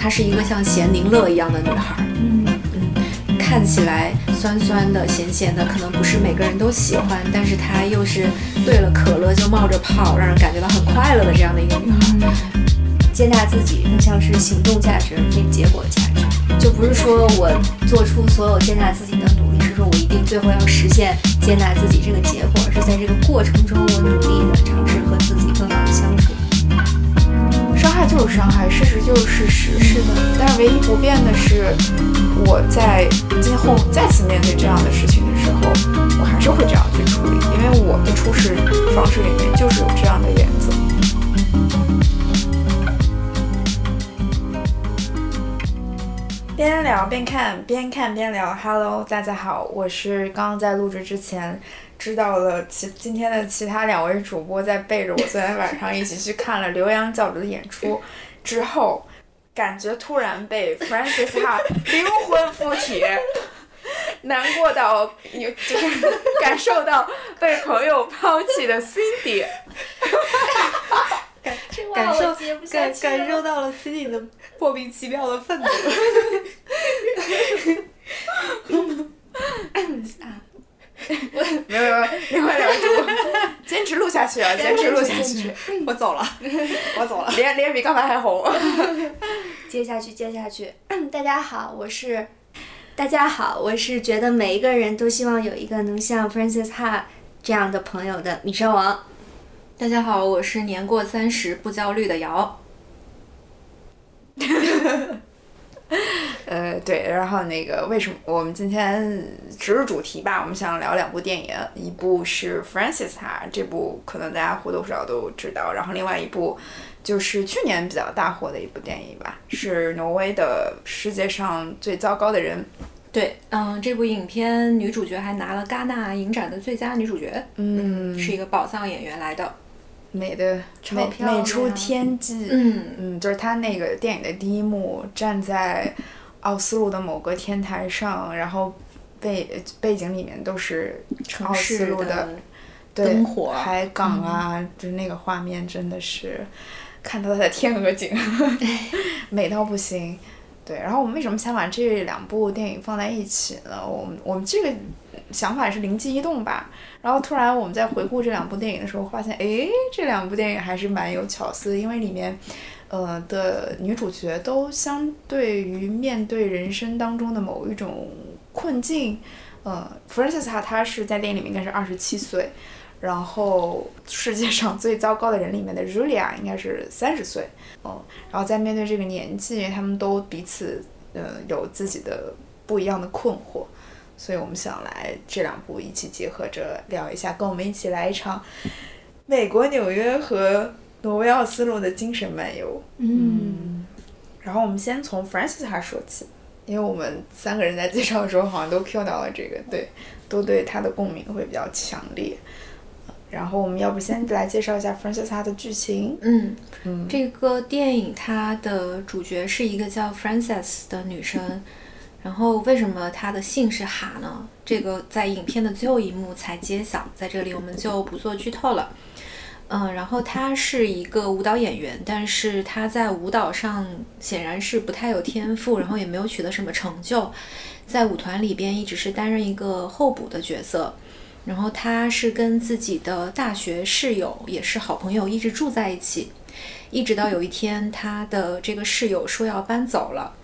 她是一个像咸宁乐一样的女孩，嗯嗯，看起来酸酸的、咸咸的，可能不是每个人都喜欢，但是她又是兑了可乐就冒着泡，让人感觉到很快乐的这样的一个女孩。接纳自己更像是行动价值，非结果价值。就不是说我做出所有接纳自己的努力，是说我一定最后要实现接纳自己这个结果，而是在这个过程中我努力的尝试和自己更好的相处。就是伤害，事实就是事实。是的，但是唯一不变的是，我在今后再次面对这样的事情的时候，我还是会这样去处理，因为我的处事方式里面就是有这样的原则。边聊边看，边看边聊。Hello，大家好，我是刚刚在录制之前知道了其今天的其他两位主播在背着我昨天晚上一起去看了刘洋教主的演出之后，感觉突然被 Francis Ha 灵魂附体，难过到你就是感受到被朋友抛弃的 Cindy。感感受感感受到了 Cindy 的莫名其妙的愤怒。没有没有，另外两位主播坚持录下去啊，坚持录下去。我走了，我走了，脸脸比刚才还红。接下去，接下去。大家好，我是。大家好，我是觉得每一个人都希望有一个能像 Francis Ha 这样的朋友的米山王。大家好，我是年过三十不焦虑的瑶。呃，对，然后那个为什么我们今天直入主题吧？我们想聊两部电影，一部是 Francis Ha，这部可能大家或多或少都知道，然后另外一部就是去年比较大火的一部电影吧，是挪威的世界上最糟糕的人。对，嗯，这部影片女主角还拿了戛纳影展的最佳女主角，嗯，是一个宝藏演员来的。美的美美出天际，嗯。嗯，就是他那个电影的第一幕，站在奥斯陆的某个天台上，然后背背景里面都是奥斯陆的灯火、海港啊，就是那个画面真的是看到他的天鹅颈，美到不行。对，然后我们为什么想把这两部电影放在一起呢？我们我们这个想法是灵机一动吧。然后突然我们在回顾这两部电影的时候，发现，哎，这两部电影还是蛮有巧思，因为里面，呃的女主角都相对于面对人生当中的某一种困境，呃，Francis 她是在电影里面应该是二十七岁，然后世界上最糟糕的人里面的 Julia 应该是三十岁，哦，然后在面对这个年纪，他们都彼此，呃，有自己的不一样的困惑。所以我们想来这两部一起结合着聊一下，跟我们一起来一场美国纽约和挪威奥斯陆的精神漫游。嗯，然后我们先从 Francis 他说起，因为我们三个人在介绍的时候好像都 Q 到了这个，对，都对他的共鸣会比较强烈。然后我们要不先来介绍一下 Francis 他的剧情？嗯嗯，这个电影它的主角是一个叫 Francis 的女生。然后为什么她的姓是哈呢？这个在影片的最后一幕才揭晓，在这里我们就不做剧透了。嗯，然后她是一个舞蹈演员，但是她在舞蹈上显然是不太有天赋，然后也没有取得什么成就，在舞团里边一直是担任一个候补的角色。然后他是跟自己的大学室友也是好朋友，一直住在一起，一直到有一天他的这个室友说要搬走了。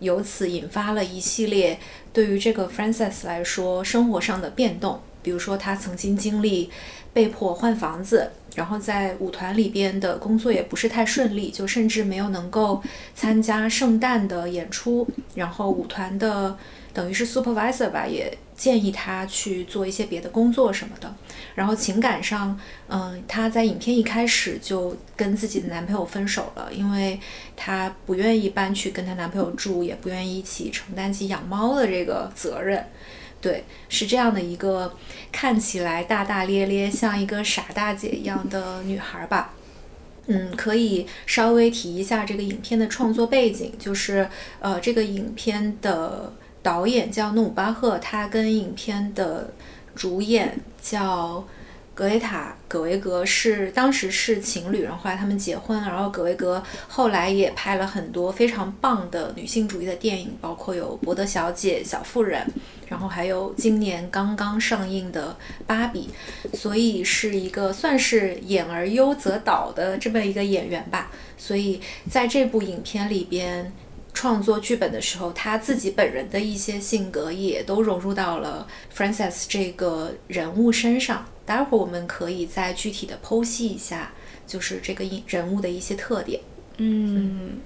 由此引发了一系列对于这个 Frances 来说生活上的变动，比如说他曾经经历被迫换房子，然后在舞团里边的工作也不是太顺利，就甚至没有能够参加圣诞的演出，然后舞团的等于是 supervisor 吧也。建议她去做一些别的工作什么的，然后情感上，嗯，她在影片一开始就跟自己的男朋友分手了，因为她不愿意搬去跟她男朋友住，也不愿意一起承担起养猫的这个责任。对，是这样的一个看起来大大咧咧，像一个傻大姐一样的女孩吧。嗯，可以稍微提一下这个影片的创作背景，就是呃，这个影片的。导演叫努巴赫，他跟影片的主演叫格雷塔·葛维格是当时是情侣，然后后来他们结婚，然后葛维格后来也拍了很多非常棒的女性主义的电影，包括有《伯德小姐》《小妇人》，然后还有今年刚刚上映的《芭比》，所以是一个算是演而优则导的这么一个演员吧。所以在这部影片里边。创作剧本的时候，他自己本人的一些性格也都融入到了 f r a n c i s 这个人物身上。待会儿我们可以再具体的剖析一下，就是这个人物的一些特点。嗯，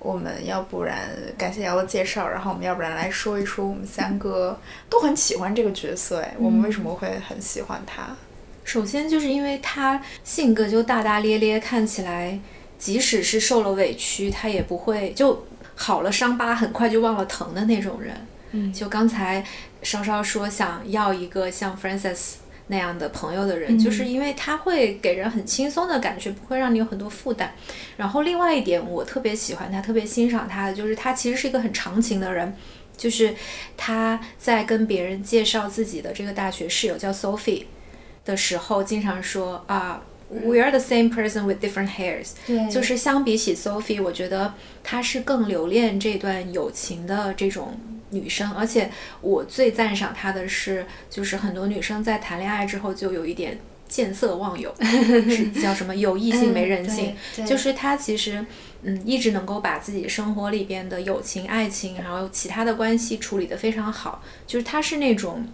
我们要不然感谢瑶的介绍，然后我们要不然来说一说我们三个都很喜欢这个角色。哎，我们为什么会很喜欢他？首先就是因为他性格就大大咧咧，看起来即使是受了委屈，他也不会就。好了，伤疤很快就忘了疼的那种人。嗯，就刚才稍稍说想要一个像 f r a n c i s 那样的朋友的人，就是因为他会给人很轻松的感觉，不会让你有很多负担。然后另外一点，我特别喜欢他，特别欣赏他的，就是他其实是一个很长情的人。就是他在跟别人介绍自己的这个大学室友叫 Sophie 的时候，经常说啊。We are the same person with different hairs。对，就是相比起 Sophie，我觉得她是更留恋这段友情的这种女生。而且我最赞赏她的是，就是很多女生在谈恋爱之后就有一点见色忘友，是叫什么有异性没人性。就是她其实嗯一直能够把自己生活里边的友情、爱情，然后其他的关系处理得非常好。就是她是那种，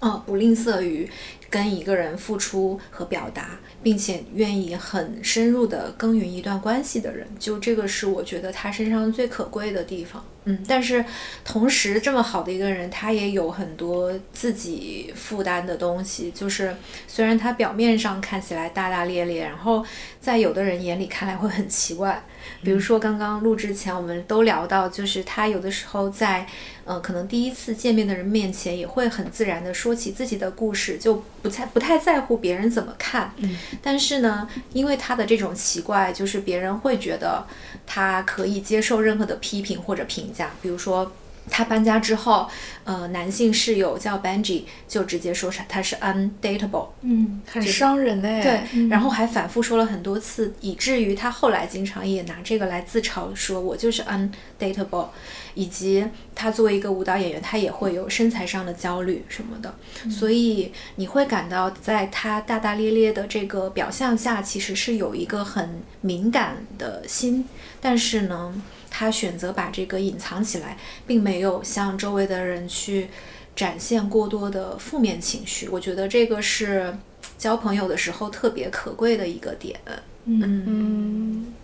哦不吝啬于跟一个人付出和表达。并且愿意很深入的耕耘一段关系的人，就这个是我觉得他身上最可贵的地方。嗯，但是同时这么好的一个人，他也有很多自己负担的东西。就是虽然他表面上看起来大大咧咧，然后在有的人眼里看来会很奇怪。比如说刚刚录之前，我们都聊到，就是他有的时候在呃可能第一次见面的人面前，也会很自然的说起自己的故事，就不太不太在乎别人怎么看。嗯，但是呢，因为他的这种奇怪，就是别人会觉得他可以接受任何的批评或者评价，比如说。他搬家之后，呃，男性室友叫 Benji，就直接说是他是 undateable，嗯，很伤人呢。对，然后还反复说了很多次，以至于他后来经常也拿这个来自嘲，说我就是 undateable。以及他作为一个舞蹈演员，他也会有身材上的焦虑什么的，所以你会感到在他大大咧咧的这个表象下，其实是有一个很敏感的心，但是呢。他选择把这个隐藏起来，并没有向周围的人去展现过多的负面情绪。我觉得这个是交朋友的时候特别可贵的一个点。嗯，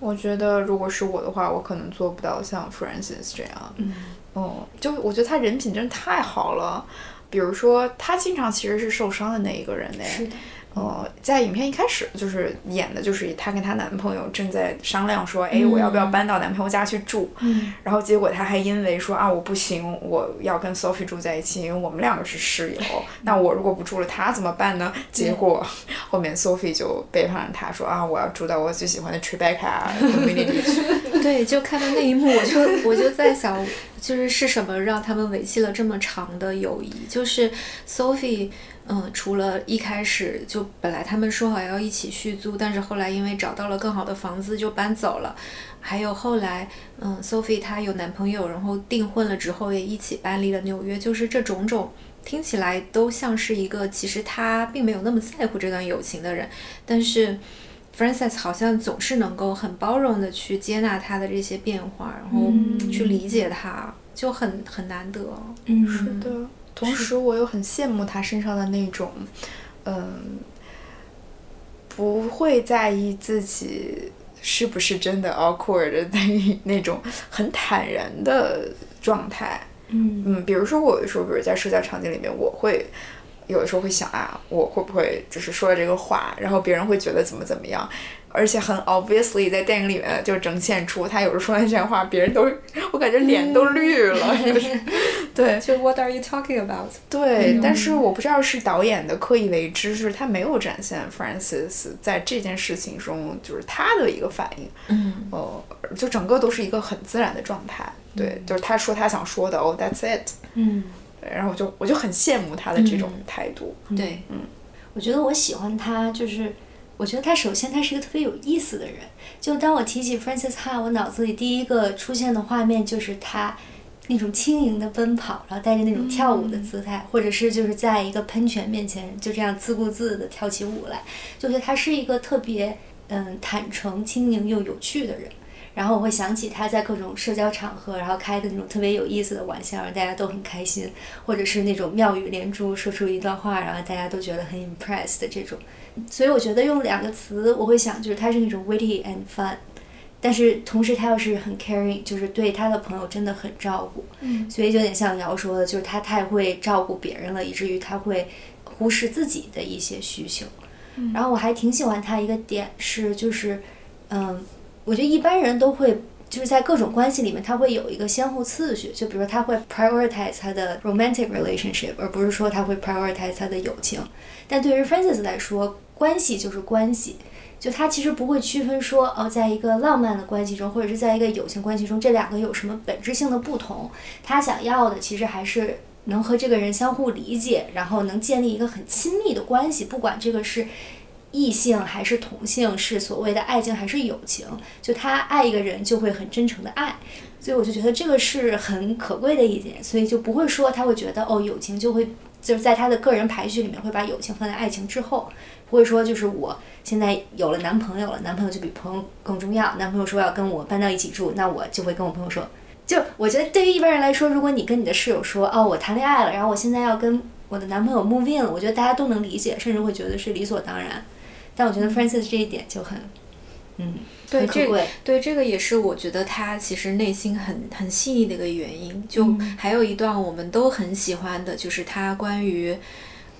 我觉得如果是我的话，我可能做不到像 Francis 这样。嗯，哦，就我觉得他人品真的太好了。比如说，他经常其实是受伤的那一个人呢。是的。呃，在影片一开始就是演的，就是她跟她男朋友正在商量说，哎，我要不要搬到男朋友家去住？嗯，然后结果她还因为说啊，我不行，我要跟 Sophie 住在一起，因为我们两个是室友。那我如果不住了，她怎么办呢？结果后面 Sophie 就背叛了他，说啊，我要住到我最喜欢的 Tribeca community 去。对，就看到那一幕，我就我就在想，就是是什么让他们维系了这么长的友谊？就是 Sophie。嗯，除了一开始就本来他们说好要一起续租，但是后来因为找到了更好的房子就搬走了。还有后来，嗯，Sophie 她有男朋友，然后订婚了之后也一起搬离了纽约。就是这种种听起来都像是一个其实他并没有那么在乎这段友情的人，但是 f r a n c i s 好像总是能够很包容的去接纳他的这些变化，然后去理解他，就很很难得。嗯，是的。同时，我又很羡慕他身上的那种，嗯，不会在意自己是不是真的 awkward 的那那种很坦然的状态。嗯嗯，比如说我有的时候，比如在社交场景里面，我会有的时候会想啊，我会不会就是说了这个话，然后别人会觉得怎么怎么样。而且很 obviously 在电影里面就呈现出他有时候说完这些话，别人都我感觉脸都绿了，对，就 What are you talking about？对，但是我不知道是导演的刻意为之，是他没有展现 Francis 在这件事情中就是他的一个反应，嗯，呃，就整个都是一个很自然的状态，对，就是他说他想说的，Oh that's it，嗯，对，然后我就我就很羡慕他的这种态度，对，嗯。我觉得我喜欢他，就是我觉得他首先他是一个特别有意思的人。就当我提起 Francis Ha，我脑子里第一个出现的画面就是他那种轻盈的奔跑，然后带着那种跳舞的姿态，或者是就是在一个喷泉面前就这样自顾自的跳起舞来，就觉得他是一个特别嗯坦诚、轻盈又有趣的人。然后我会想起他在各种社交场合，然后开的那种特别有意思的玩笑，让大家都很开心，或者是那种妙语连珠，说出一段话，然后大家都觉得很 impressed 的这种。所以我觉得用两个词，我会想就是他是那种 witty and fun，但是同时他又是很 caring，就是对他的朋友真的很照顾。嗯，所以就有点像瑶说的，就是他太会照顾别人了，以至于他会忽视自己的一些需求。然后我还挺喜欢他一个点是，就是嗯。我觉得一般人都会就是在各种关系里面，他会有一个先后次序。就比如说，他会 prioritize 他的 romantic relationship，而不是说他会 prioritize 他的友情。但对于 Francis 来说，关系就是关系，就他其实不会区分说，哦，在一个浪漫的关系中，或者是在一个友情关系中，这两个有什么本质性的不同。他想要的其实还是能和这个人相互理解，然后能建立一个很亲密的关系，不管这个是。异性还是同性，是所谓的爱情还是友情？就他爱一个人，就会很真诚的爱，所以我就觉得这个是很可贵的一点，所以就不会说他会觉得哦，友情就会就是在他的个人排序里面会把友情放在爱情之后，不会说就是我现在有了男朋友了，男朋友就比朋友更重要。男朋友说要跟我搬到一起住，那我就会跟我朋友说，就我觉得对于一般人来说，如果你跟你的室友说哦，我谈恋爱了，然后我现在要跟我的男朋友 move in 了，我觉得大家都能理解，甚至会觉得是理所当然。但我觉得 Francis 这一点就很，嗯，对，这个对这个也是我觉得他其实内心很很细腻的一个原因。就还有一段我们都很喜欢的，就是他关于，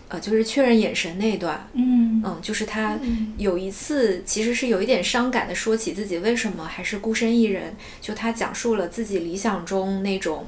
呃，就是确认眼神那一段。嗯嗯，就是他有一次其实是有一点伤感的说起自己为什么还是孤身一人，就他讲述了自己理想中那种，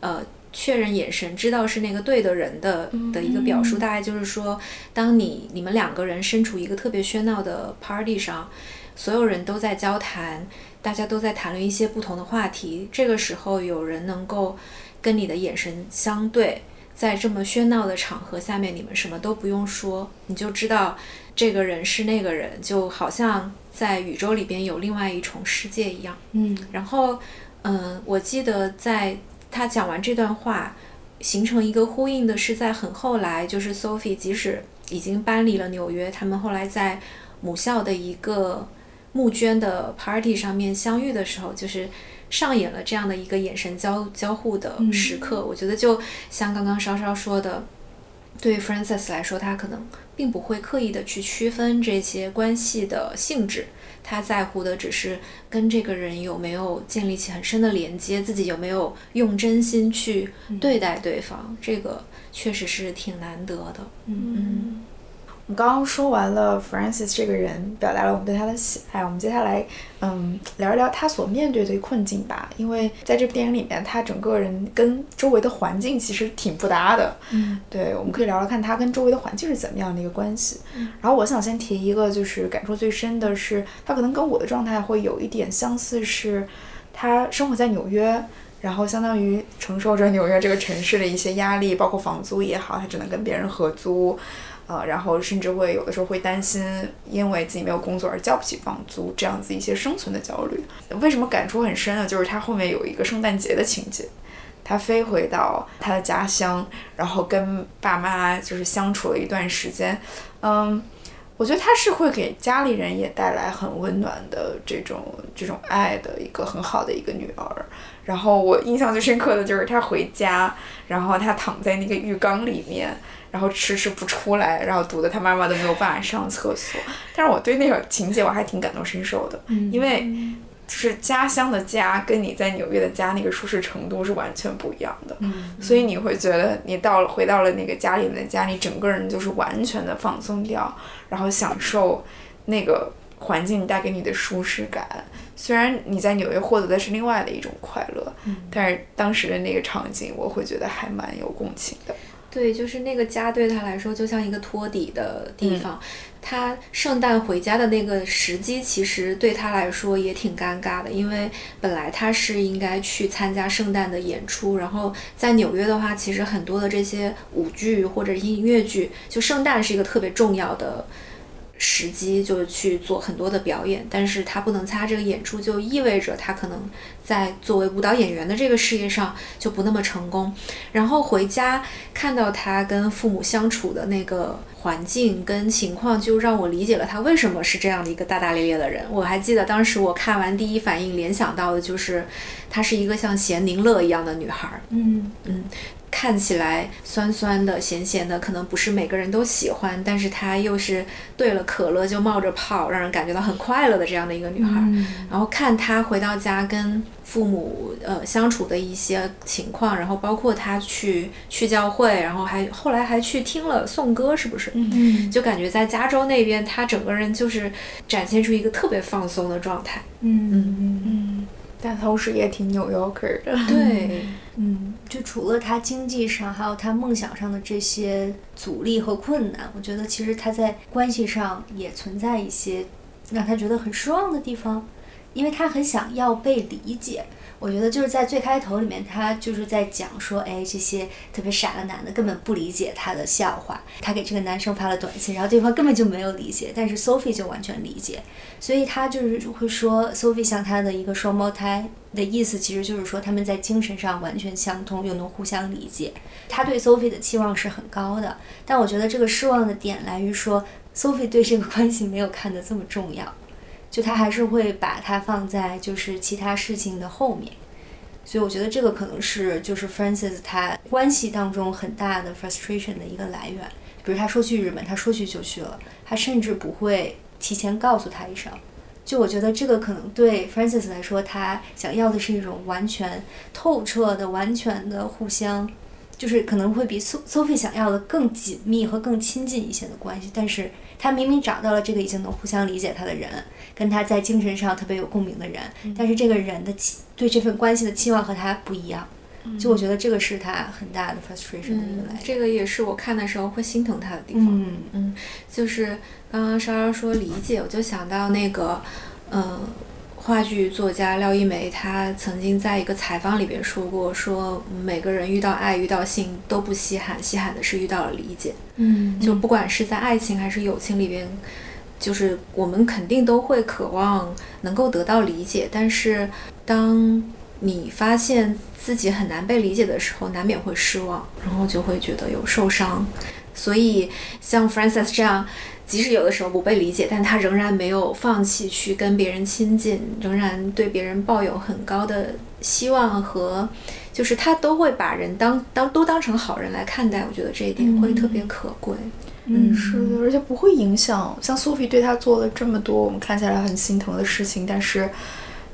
呃。确认眼神，知道是那个对的人的的一个表述，大概就是说，当你你们两个人身处一个特别喧闹的 party 上，所有人都在交谈，大家都在谈论一些不同的话题，这个时候有人能够跟你的眼神相对，在这么喧闹的场合下面，你们什么都不用说，你就知道这个人是那个人，就好像在宇宙里边有另外一重世界一样。嗯，然后，嗯，我记得在。他讲完这段话，形成一个呼应的是在很后来，就是 Sophie 即使已经搬离了纽约，他们后来在母校的一个募捐的 party 上面相遇的时候，就是上演了这样的一个眼神交交互的时刻。我觉得就像刚刚稍稍说的，对于 Francis 来说，他可能并不会刻意的去区分这些关系的性质。他在乎的只是跟这个人有没有建立起很深的连接，自己有没有用真心去对待对方，这个确实是挺难得的。嗯。我们刚刚说完了 Francis 这个人，表达了我们对他的喜爱。我们接下来，嗯，聊一聊他所面对的困境吧。因为在这部电影里面，他整个人跟周围的环境其实挺不搭的。嗯，对，我们可以聊聊看他跟周围的环境是怎么样的一个关系。然后我想先提一个，就是感触最深的是，他可能跟我的状态会有一点相似，是他生活在纽约，然后相当于承受着纽约这个城市的一些压力，包括房租也好，他只能跟别人合租。呃，然后甚至会有的时候会担心，因为自己没有工作而交不起房租，这样子一些生存的焦虑。为什么感触很深呢？就是他后面有一个圣诞节的情节，他飞回到他的家乡，然后跟爸妈就是相处了一段时间。嗯，我觉得他是会给家里人也带来很温暖的这种这种爱的一个很好的一个女儿。然后我印象最深刻的就是他回家，然后他躺在那个浴缸里面。然后迟迟不出来，然后堵得他妈妈都没有办法上厕所。但是我对那个情节我还挺感同身受的，因为就是家乡的家跟你在纽约的家那个舒适程度是完全不一样的。所以你会觉得你到了回到了那个家里面的家，你整个人就是完全的放松掉，然后享受那个环境带给你的舒适感。虽然你在纽约获得的是另外的一种快乐，但是当时的那个场景，我会觉得还蛮有共情的。对，就是那个家对他来说就像一个托底的地方。他圣诞回家的那个时机，其实对他来说也挺尴尬的，因为本来他是应该去参加圣诞的演出，然后在纽约的话，其实很多的这些舞剧或者音乐剧，就圣诞是一个特别重要的。时机就是去做很多的表演，但是他不能参加这个演出，就意味着他可能在作为舞蹈演员的这个事业上就不那么成功。然后回家看到他跟父母相处的那个环境跟情况，就让我理解了他为什么是这样的一个大大咧咧的人。我还记得当时我看完第一反应联想到的就是，她是一个像咸宁乐一样的女孩。嗯嗯。看起来酸酸的、咸咸的，可能不是每个人都喜欢，但是她又是兑了可乐就冒着泡，让人感觉到很快乐的这样的一个女孩。然后看她回到家跟父母呃相处的一些情况，然后包括她去去教会，然后还后来还去听了颂歌，是不是？嗯，就感觉在加州那边，她整个人就是展现出一个特别放松的状态。嗯嗯嗯。但同时也挺纽约客的，对，嗯，就除了他经济上，还有他梦想上的这些阻力和困难，我觉得其实他在关系上也存在一些让他觉得很失望的地方，因为他很想要被理解。我觉得就是在最开头里面，他就是在讲说，哎，这些特别傻的男的根本不理解他的笑话。他给这个男生发了短信，然后对方根本就没有理解，但是 Sophie 就完全理解。所以他就是会说，Sophie 像他的一个双胞胎的意思，其实就是说他们在精神上完全相通，又能互相理解。他对 Sophie 的期望是很高的，但我觉得这个失望的点来于说，Sophie 对这个关系没有看得这么重要。就他还是会把它放在就是其他事情的后面，所以我觉得这个可能是就是 Francis 他关系当中很大的 frustration 的一个来源。比如他说去日本，他说去就去了，他甚至不会提前告诉他一声。就我觉得这个可能对 Francis 来说，他想要的是一种完全透彻的、完全的互相。就是可能会比 Sophie 想要的更紧密和更亲近一些的关系，但是他明明找到了这个已经能互相理解他的人，跟他在精神上特别有共鸣的人，但是这个人的期对这份关系的期望和他不一样，就我觉得这个是他很大的 frustration 的一个来源。这个也是我看的时候会心疼他的地方。嗯嗯，就是刚刚稍稍说理解，我就想到那个，嗯。话剧作家廖一梅，她曾经在一个采访里边说过：“说每个人遇到爱、遇到性都不稀罕，稀罕的是遇到了理解。嗯，就不管是在爱情还是友情里边，就是我们肯定都会渴望能够得到理解。但是当你发现自己很难被理解的时候，难免会失望，然后就会觉得有受伤。所以像 f r a n c i s 这样。”即使有的时候不被理解，但他仍然没有放弃去跟别人亲近，仍然对别人抱有很高的希望和，就是他都会把人当当都当成好人来看待。我觉得这一点会特别可贵。嗯，是的，而且不会影响。像 Sophie 对他做了这么多我们看起来很心疼的事情，但是。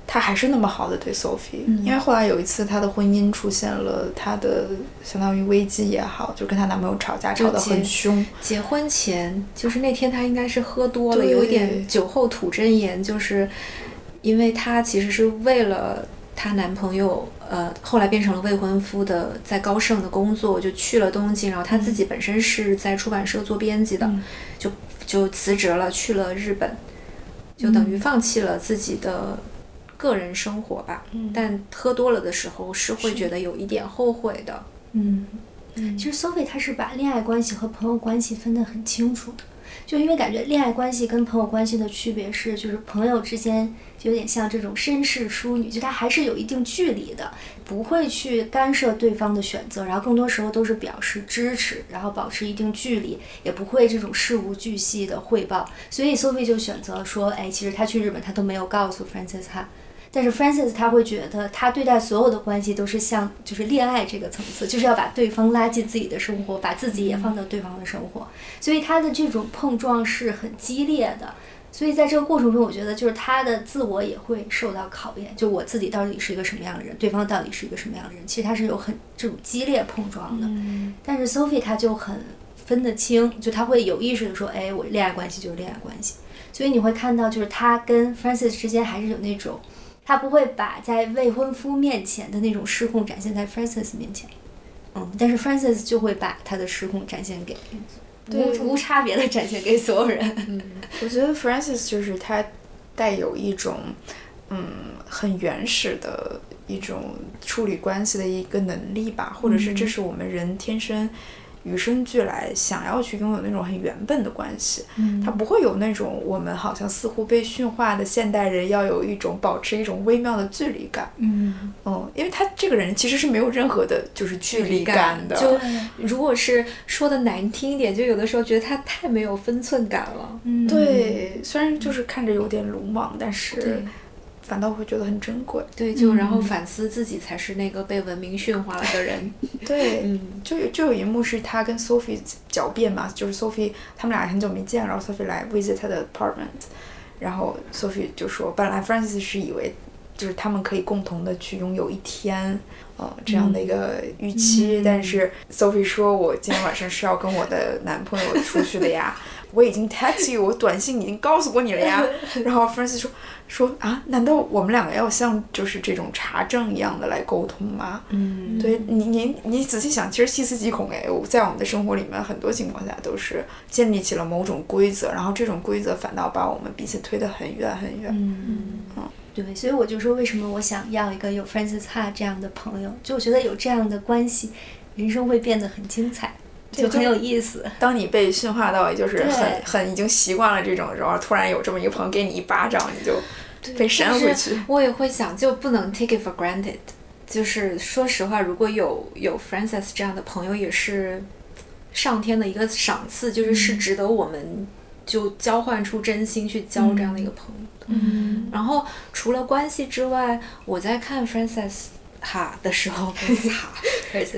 他还是那么好的对 Sophie，因为后来有一次她的婚姻出现了她的相当于危机也好，就跟她男朋友吵架吵得很凶。结婚前就是那天她应该是喝多了，有一点酒后吐真言，就是因为她其实是为了她男朋友，呃，后来变成了未婚夫的在高盛的工作，就去了东京，然后她自己本身是在出版社做编辑的，就就辞职了，去了日本，就等于放弃了自己的。个人生活吧，但喝多了的时候是会觉得有一点后悔的。嗯，其实 Sophie 她是把恋爱关系和朋友关系分得很清楚的，就因为感觉恋爱关系跟朋友关系的区别是，就是朋友之间有点像这种绅士淑女，就他还是有一定距离的，不会去干涉对方的选择，然后更多时候都是表示支持，然后保持一定距离，也不会这种事无巨细的汇报。所以 Sophie 就选择说，哎，其实他去日本他都没有告诉 Francis 但是 Francis 他会觉得，他对待所有的关系都是像就是恋爱这个层次，就是要把对方拉进自己的生活，把自己也放到对方的生活，所以他的这种碰撞是很激烈的。所以在这个过程中，我觉得就是他的自我也会受到考验，就我自己到底是一个什么样的人，对方到底是一个什么样的人，其实他是有很这种激烈碰撞的。但是 Sophie 他就很分得清，就他会有意识的说，哎，我恋爱关系就是恋爱关系。所以你会看到，就是他跟 Francis 之间还是有那种。他不会把在未婚夫面前的那种失控展现在 Francis 面前，嗯，但是 Francis 就会把他的失控展现给对无无差别的展现给所有人。嗯我觉得 Francis 就是他带有一种嗯很原始的一种处理关系的一个能力吧，或者是这是我们人天生与生俱来想要去拥有那种很原本的关系。嗯他不会有那种我们好像似乎被驯化的现代人要有一种保持一种微妙的距离感。嗯，嗯，因为他这个人其实是没有任何的就是距离感的。就如果是说的难听一点，就有的时候觉得他太没有分寸感了。嗯，对，虽然就是看着有点鲁莽，但是对反倒会觉得很珍贵。对，就然后反思自己才是那个被文明驯化了的人。对，嗯，就有就有一幕是他跟 Sophie 狡辩嘛，就是 Sophie 他们俩很久没见，然后 Sophie 来 visit 他的 apartment，然后 Sophie 就说，本来 Francis 是以为就是他们可以共同的去拥有一天，呃，这样的一个预期，但是 Sophie 说，我今天晚上是要跟我的男朋友出去的呀，我已经 text you，我短信已经告诉过你了呀，然后 Francis 说。说啊，难道我们两个要像就是这种查证一样的来沟通吗？嗯，对你，你你仔细想，其实细思极恐哎，我在我们的生活里面，很多情况下都是建立起了某种规则，然后这种规则反倒把我们彼此推得很远很远。嗯，对，所以我就说，为什么我想要一个有 Francis Ha 这样的朋友？就我觉得有这样的关系，人生会变得很精彩，就很有意思。当你被驯化到就是很很已经习惯了这种，时候突然有这么一个朋友给你一巴掌，你就被扇回去。我也会想，就不能 take it for granted。就是说实话，如果有有 Francis 这样的朋友，也是上天的一个赏赐，就是是值得我们就交换出真心去交这样的一个朋友。嗯然后除了关系之外，我在看 Francis 哈的时候，哈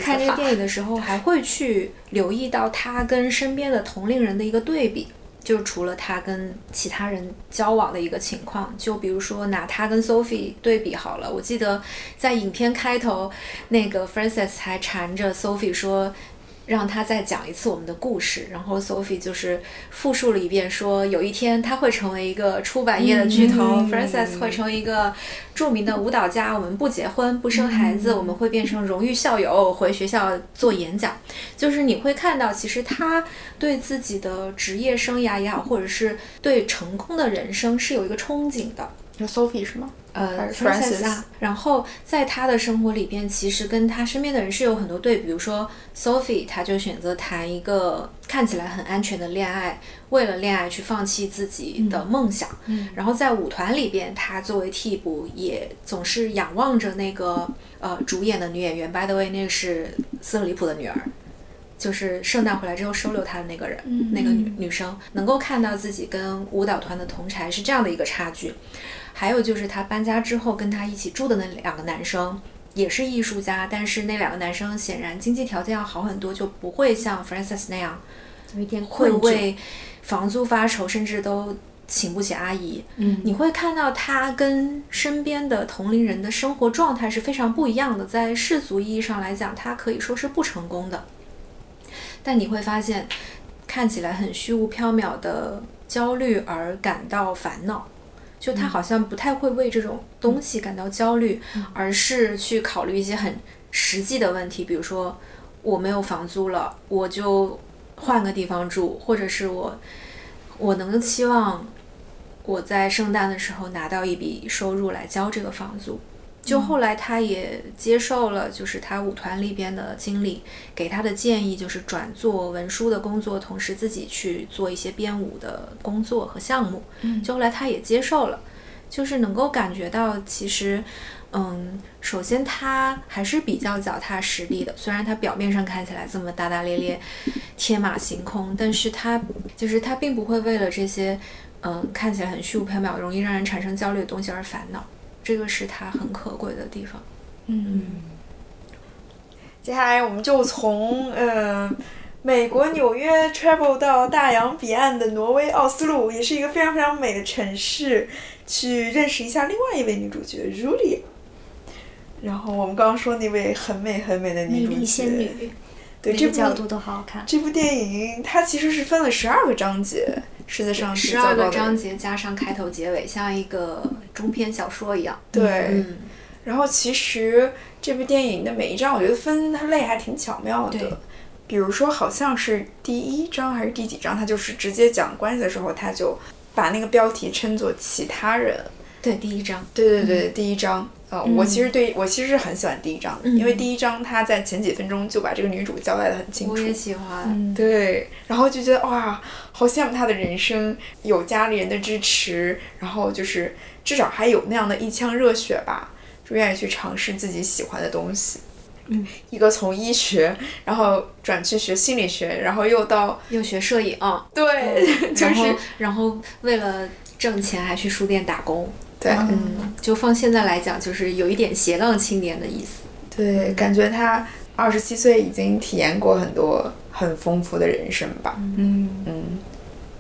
看这个电影的时候，还会去留意到他跟身边的同龄人的一个对比。就除了他跟其他人交往的一个情况，就比如说拿他跟 Sophie 对比好了。我记得在影片开头，那个 Francis 还缠着 Sophie 说，让他再讲一次我们的故事。然后 Sophie 就是复述了一遍，说有一天他会成为一个出版业的巨头、嗯 f r a n c i s 会成为一个著名的舞蹈家。我们不结婚，不生孩子，我们会变成荣誉校友，回学校做演讲。就是你会看到，其实他对自己的职业生涯也好，或者是对成功的人生是有一个憧憬的。就 Sophie 是吗？呃 Francis 然后在他的生活里边，其实跟他身边的人是有很多对比，比如说 Sophie，他就选择谈一个看起来很安全的恋爱，为了恋爱去放弃自己的梦想。嗯然后在舞团里边，他作为替补，也总是仰望着那个呃主演的女演员。By the way，那个是斯特里普的女儿。就是圣诞回来之后收留他的那个人，那个女女生能够看到自己跟舞蹈团的同柴是这样的一个差距，还有就是他搬家之后跟他一起住的那两个男生也是艺术家，但是那两个男生显然经济条件要好很多，就不会像 Francis 那样会。为房租发愁，甚至都请不起阿姨。嗯你会看到他跟身边的同龄人的生活状态是非常不一样的，在世俗意义上来讲，他可以说是不成功的。但你会发现，看起来很虚无缥缈的焦虑而感到烦恼。就他好像不太会为这种东西感到焦虑，而是去考虑一些很实际的问题，比如说我没有房租了，我就换个地方住，或者是我我能期望我在圣诞的时候拿到一笔收入来交这个房租。就后来他也接受了，就是他舞团里边的经理给他的建议，就是转做文书的工作，同时自己去做一些编舞的工作和项目。嗯就后来他也接受了，就是能够感觉到，其实，嗯，首先他还是比较脚踏实地的，虽然他表面上看起来这么大大咧咧、天马行空，但是他就是他并不会为了这些，嗯，看起来很虚无缥缈、容易让人产生焦虑的东西而烦恼。这个是它很可贵的地方。嗯，接下来我们就从呃美国纽约 travel 到大洋彼岸的挪威奥斯陆，也是一个非常非常美的城市，去认识一下另外一位女主角 Julia。然后我们刚刚说那位很美很美的女主角，女，对这部角度都好好看。这部电影它其实是分了十二个章节，世界上十二个章节加上开头结尾，像一个中篇小说一样。对，嗯，然后其实这部电影的每一章，我觉得分类还挺巧妙对的。比如说，好像是第一章还是第几章，他就是直接讲关系的时候，他就把那个标题称作“其他人对，第一章”。对对对，第一章。呃，我其实对我其实是很喜欢第一章的，因为第一章他在前几分钟就把这个女主交代的很清楚。我也喜欢。嗯，对，然后就觉得哇，好羡慕她的人生，有家里人的支持，然后就是至少还有那样的一腔热血吧，就愿意去尝试自己喜欢的东西。嗯，一个从医学，然后转去学心理学，然后又到又学摄影，对，就是然后然后为了挣钱还去书店打工。对、嗯，就放现在来讲，就是有一点斜杠青年的意思。对，感觉他二十七岁已经体验过很多很丰富的人生吧。嗯，嗯，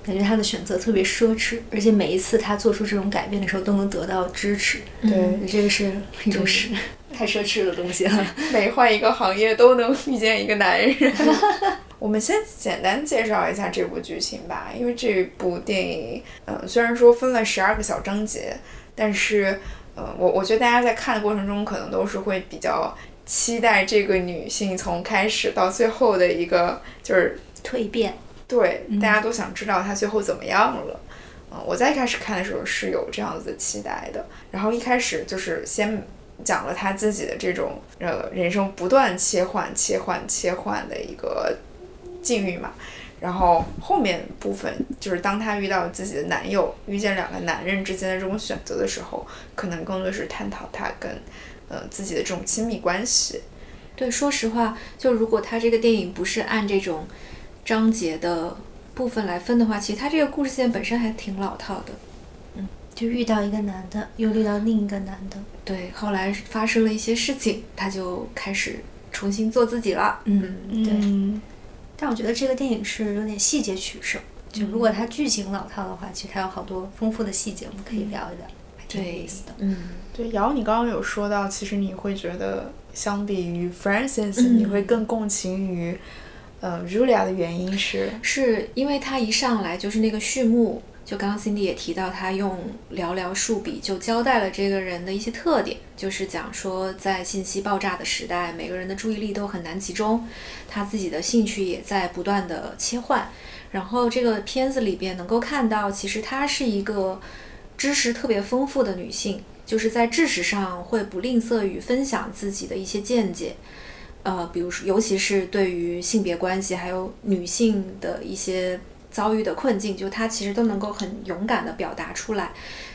感觉他的选择特别奢侈，而且每一次他做出这种改变的时候都能得到支持。对，这个是一种是太奢侈的东西了。每换一个行业都能遇见一个男人。我们先简单介绍一下这部剧情吧，因为这部电影，嗯、虽然说分了十二个小章节，但是，呃，我我觉得大家在看的过程中，可能都是会比较期待这个女性从开始到最后的一个，就是蜕变，对，大家都想知道她最后怎么样了。嗯，我在一开始看的时候是有这样子的期待的，然后一开始就是先讲了她自己的这种呃人生不断切换、切换、切换的一个境遇嘛，然后后面部分就是当她遇到自己的男友，遇见两个男人之间的这种选择的时候，可能更多是探讨她跟呃自己的这种亲密关系。对，说实话，就如果他这个电影不是按这种章节的部分来分的话，其实他这个故事线本身还挺老套的。嗯就遇到一个男的，又遇到另一个男的。对，后来发生了一些事情，她就开始重新做自己了。嗯，对。嗯，但我觉得这个电影是有点细节取胜。就如果它剧情老套的话，其实它有好多丰富的细节，我们可以聊一聊，还挺有意思的。嗯，对，瑶，你刚刚有说到，其实你会觉得相比于 Francis，、嗯你会更共情于呃 Julia 的原因是，是因为他一上来就是那个序幕，就刚刚 Cindy 也提到，他用寥寥数笔就交代了这个人的一些特点，就是讲说在信息爆炸的时代，每个人的注意力都很难集中，他自己的兴趣也在不断的切换。然后这个片子里边能够看到，其实她是一个知识特别丰富的女性，就是在知识上会不吝啬于分享自己的一些见解。呃，比如说，尤其是对于性别关系还有女性的一些遭遇的困境，就他其实都能够很勇敢的表达出来。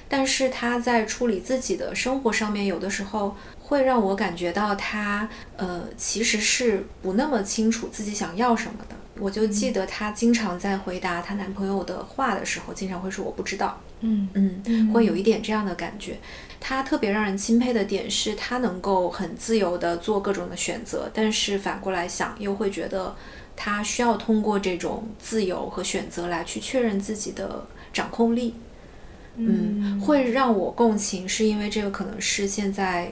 但是他在处理自己的生活上面，有的时候会让我感觉到他，呃，其实是不那么清楚自己想要什么的。我就记得她经常在回答她男朋友的话的时候，经常会说我不知道。嗯嗯，会有一点这样的感觉。他特别让人钦佩的点是，他能够很自由的做各种的选择，但是反过来想，又会觉得他需要通过这种自由和选择来去确认自己的掌控力。嗯，会让我共情，是因为这个可能是现在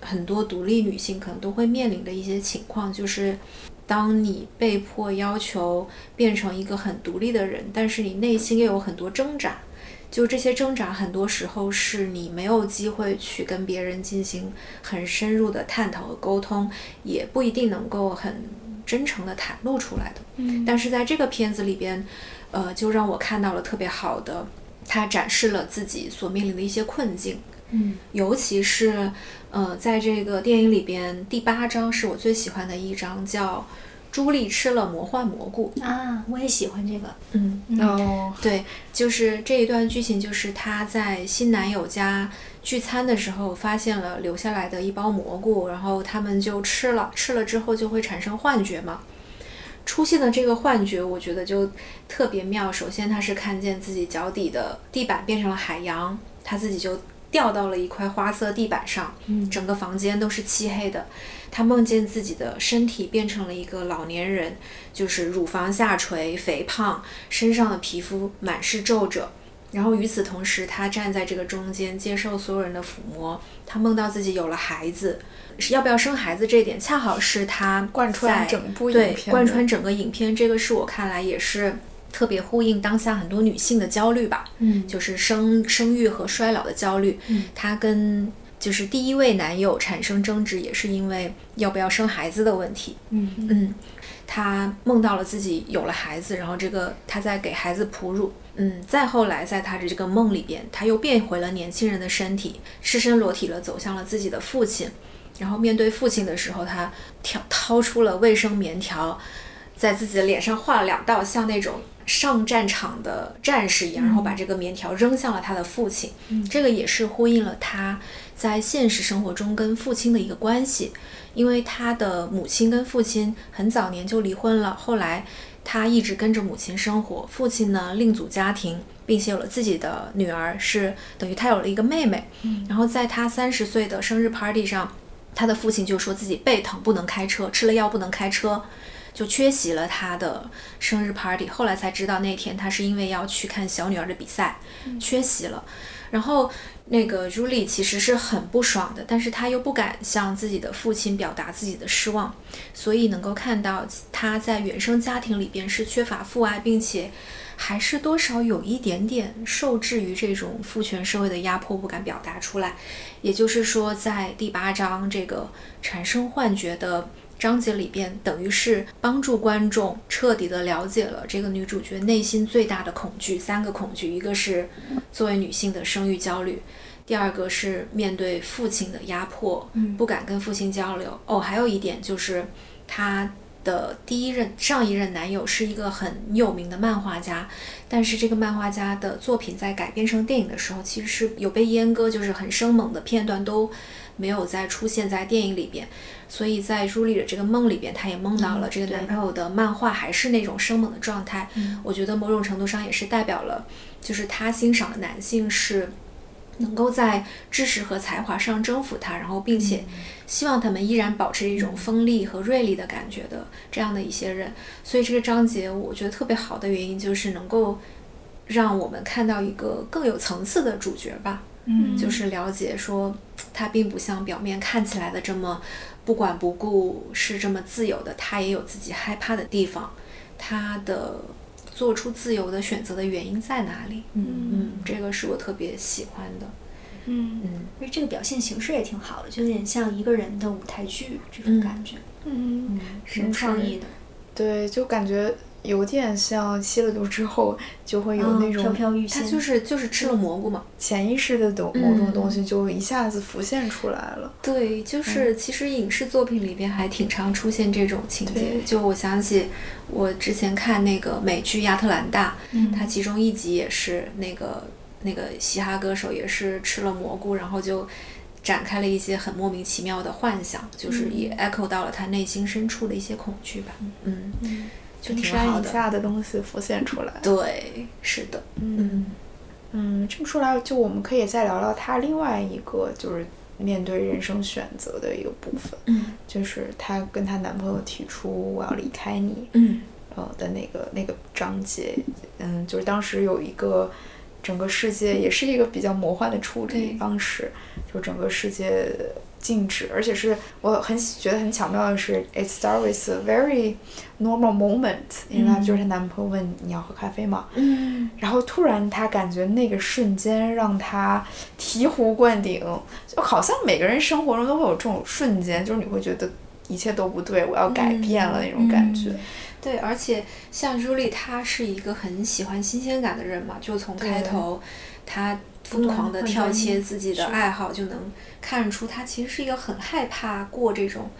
很多独立女性可能都会面临的一些情况，就是当你被迫要求变成一个很独立的人，但是你内心又有很多挣扎。就这些挣扎，很多时候是你没有机会去跟别人进行很深入的探讨和沟通，也不一定能够很真诚的袒露出来的。嗯但是在这个片子里边，呃，就让我看到了特别好的，他展示了自己所面临的一些困境。嗯尤其是，呃，在这个电影里边，第八章是我最喜欢的一章，叫“朱莉吃了魔幻蘑菇啊，我也喜欢这个。”。嗯，哦，对，就是这一段剧情，就是她在新男友家聚餐的时候，发现了留下来的一包蘑菇，然后他们就吃了，吃了之后就会产生幻觉嘛。出现的这个幻觉，我觉得就特别妙。首先，他是看见自己脚底的地板变成了海洋，他自己就掉到了一块花色地板上，嗯整个房间都是漆黑的。他梦见自己的身体变成了一个老年人，就是乳房下垂、肥胖，身上的皮肤满是皱褶。然后与此同时，她站在这个中间，接受所有人的抚摸。她梦到自己有了孩子，是要不要生孩子这一点，恰好是她贯穿整部影对片的贯穿整个影片。这个是我看来也是特别呼应当下很多女性的焦虑吧，嗯就是生生育和衰老的焦虑。嗯她跟就是第一位男友产生争执，也是因为要不要生孩子的问题。嗯嗯，她梦到了自己有了孩子，然后这个她在给孩子哺乳。嗯，再后来，在他的这个梦里边，他又变回了年轻人的身体，赤身裸体了，走向了自己的父亲。然后面对父亲的时候，他挑掏出了卫生棉条，在自己的脸上画了两道像那种上战场的战士一样，然后把这个棉条扔向了他的父亲。嗯这个也是呼应了他在现实生活中跟父亲的一个关系，因为他的母亲跟父亲很早年就离婚了，后来他一直跟着母亲生活，父亲呢另组家庭，并且有了自己的女儿，是等于他有了一个妹妹。然后在他三十岁的生日 party 上，他的父亲就说自己背疼不能开车，吃了药不能开车。就缺席了他的生日 party，后来才知道那天他是因为要去看小女儿的比赛，缺席了。然后那个 Julie 其实是很不爽的，但是她又不敢向自己的父亲表达自己的失望，所以能够看到他在原生家庭里边是缺乏父爱，并且还是多少有一点点受制于这种父权社会的压迫，不敢表达出来。也就是说，在第八章这个产生幻觉的。章节里边等于是帮助观众彻底的了解了这个女主角内心最大的恐惧，三个恐惧，一个是作为女性的生育焦虑，第二个是面对父亲的压迫，不敢跟父亲交流。哦，还有一点就是她的第一任上一任男友是一个很有名的漫画家，但是这个漫画家的作品在改编成电影的时候，其实是有被阉割，就是很生猛的片段都没有再出现在电影里边。所以在朱莉的这个梦里边，她也梦到了这个男朋友的漫画还是那种生猛的状态。我觉得某种程度上也是代表了，就是她欣赏的男性是能够在知识和才华上征服他，然后并且希望他们依然保持一种锋利和锐利的感觉的这样的一些人。所以这个章节我觉得特别好的原因就是能够让我们看到一个更有层次的主角吧。嗯就是了解说，他并不像表面看起来的这么不管不顾，是这么自由的。他也有自己害怕的地方，他的做出自由的选择的原因在哪里？嗯，这个是我特别喜欢的。嗯嗯。而这个表现形式也挺好的，就有点像一个人的舞台剧这种感觉，嗯，嗯，挺创意的，对，就感觉有点像吸了毒之后就会有嗯那种飘飘欲他仙，就是就是吃了蘑菇嘛。潜意识的某某种东西就一下子浮现出来了。对，就是其实影视作品里边还挺常出现这种情节。就我想起我之前看那个美剧《亚特兰大》，嗯它其中一集也是那个那个嘻哈歌手也是吃了蘑菇，然后就展开了一些很莫名其妙的幻想，就是也 echo 到了他内心深处的一些恐惧吧。嗯，就挺好的。山以下的东西浮现出来。对，是的。嗯嗯，这么说来，就我们可以再聊聊她另外一个就是面对人生选择的一个部分，嗯就是她跟她男朋友提出我要离开你，嗯呃的那个那个章节，嗯，就是当时有一个整个世界也是一个比较魔幻的处理方式，就整个世界静止，而且是我很觉得很巧妙的是，it start with a very normal moment，因为她就是她男朋友问你要喝咖啡吗？嗯然后突然她感觉那个瞬间让她醍醐灌顶，就好像每个人生活中都会有这种瞬间，就是你会觉得一切都不对，我要改变了那种感觉。对，而且像朱莉，她是一个很喜欢新鲜感的人嘛，就从开头，她疯狂的跳切自己的爱好，就能看出他其实是一个很害怕过这种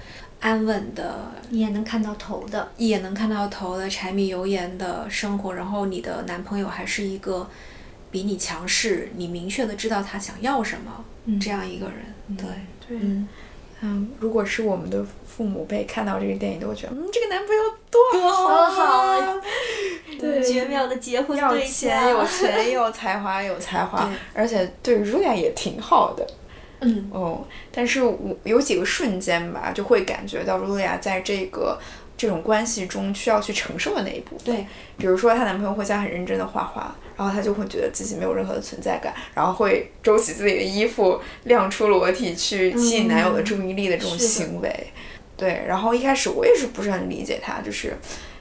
安稳的、你也能看到头的，一眼能看到头的柴米油盐的生活。然后你的男朋友还是一个比你强势，你明确的知道他想要什么、这样一个人。对，对，嗯，嗯，如果是我们的父母辈看到这个电影，都会觉得，嗯，这个男朋友多好多好啊啊！对绝妙的结婚对要钱象，有钱 有才华有才华，而且对 Julia 也挺好的。嗯哦，但是我有几个瞬间吧，就会感觉到 Julia 在这个这种关系中需要去承受的那一部分。对，比如说她男朋友会在很认真的画画，然后她就会觉得自己没有任何的存在感，然后会收起自己的衣服，亮出裸体去吸引男友的注意力的这种行为。对，然后一开始我也是不是很理解她，就是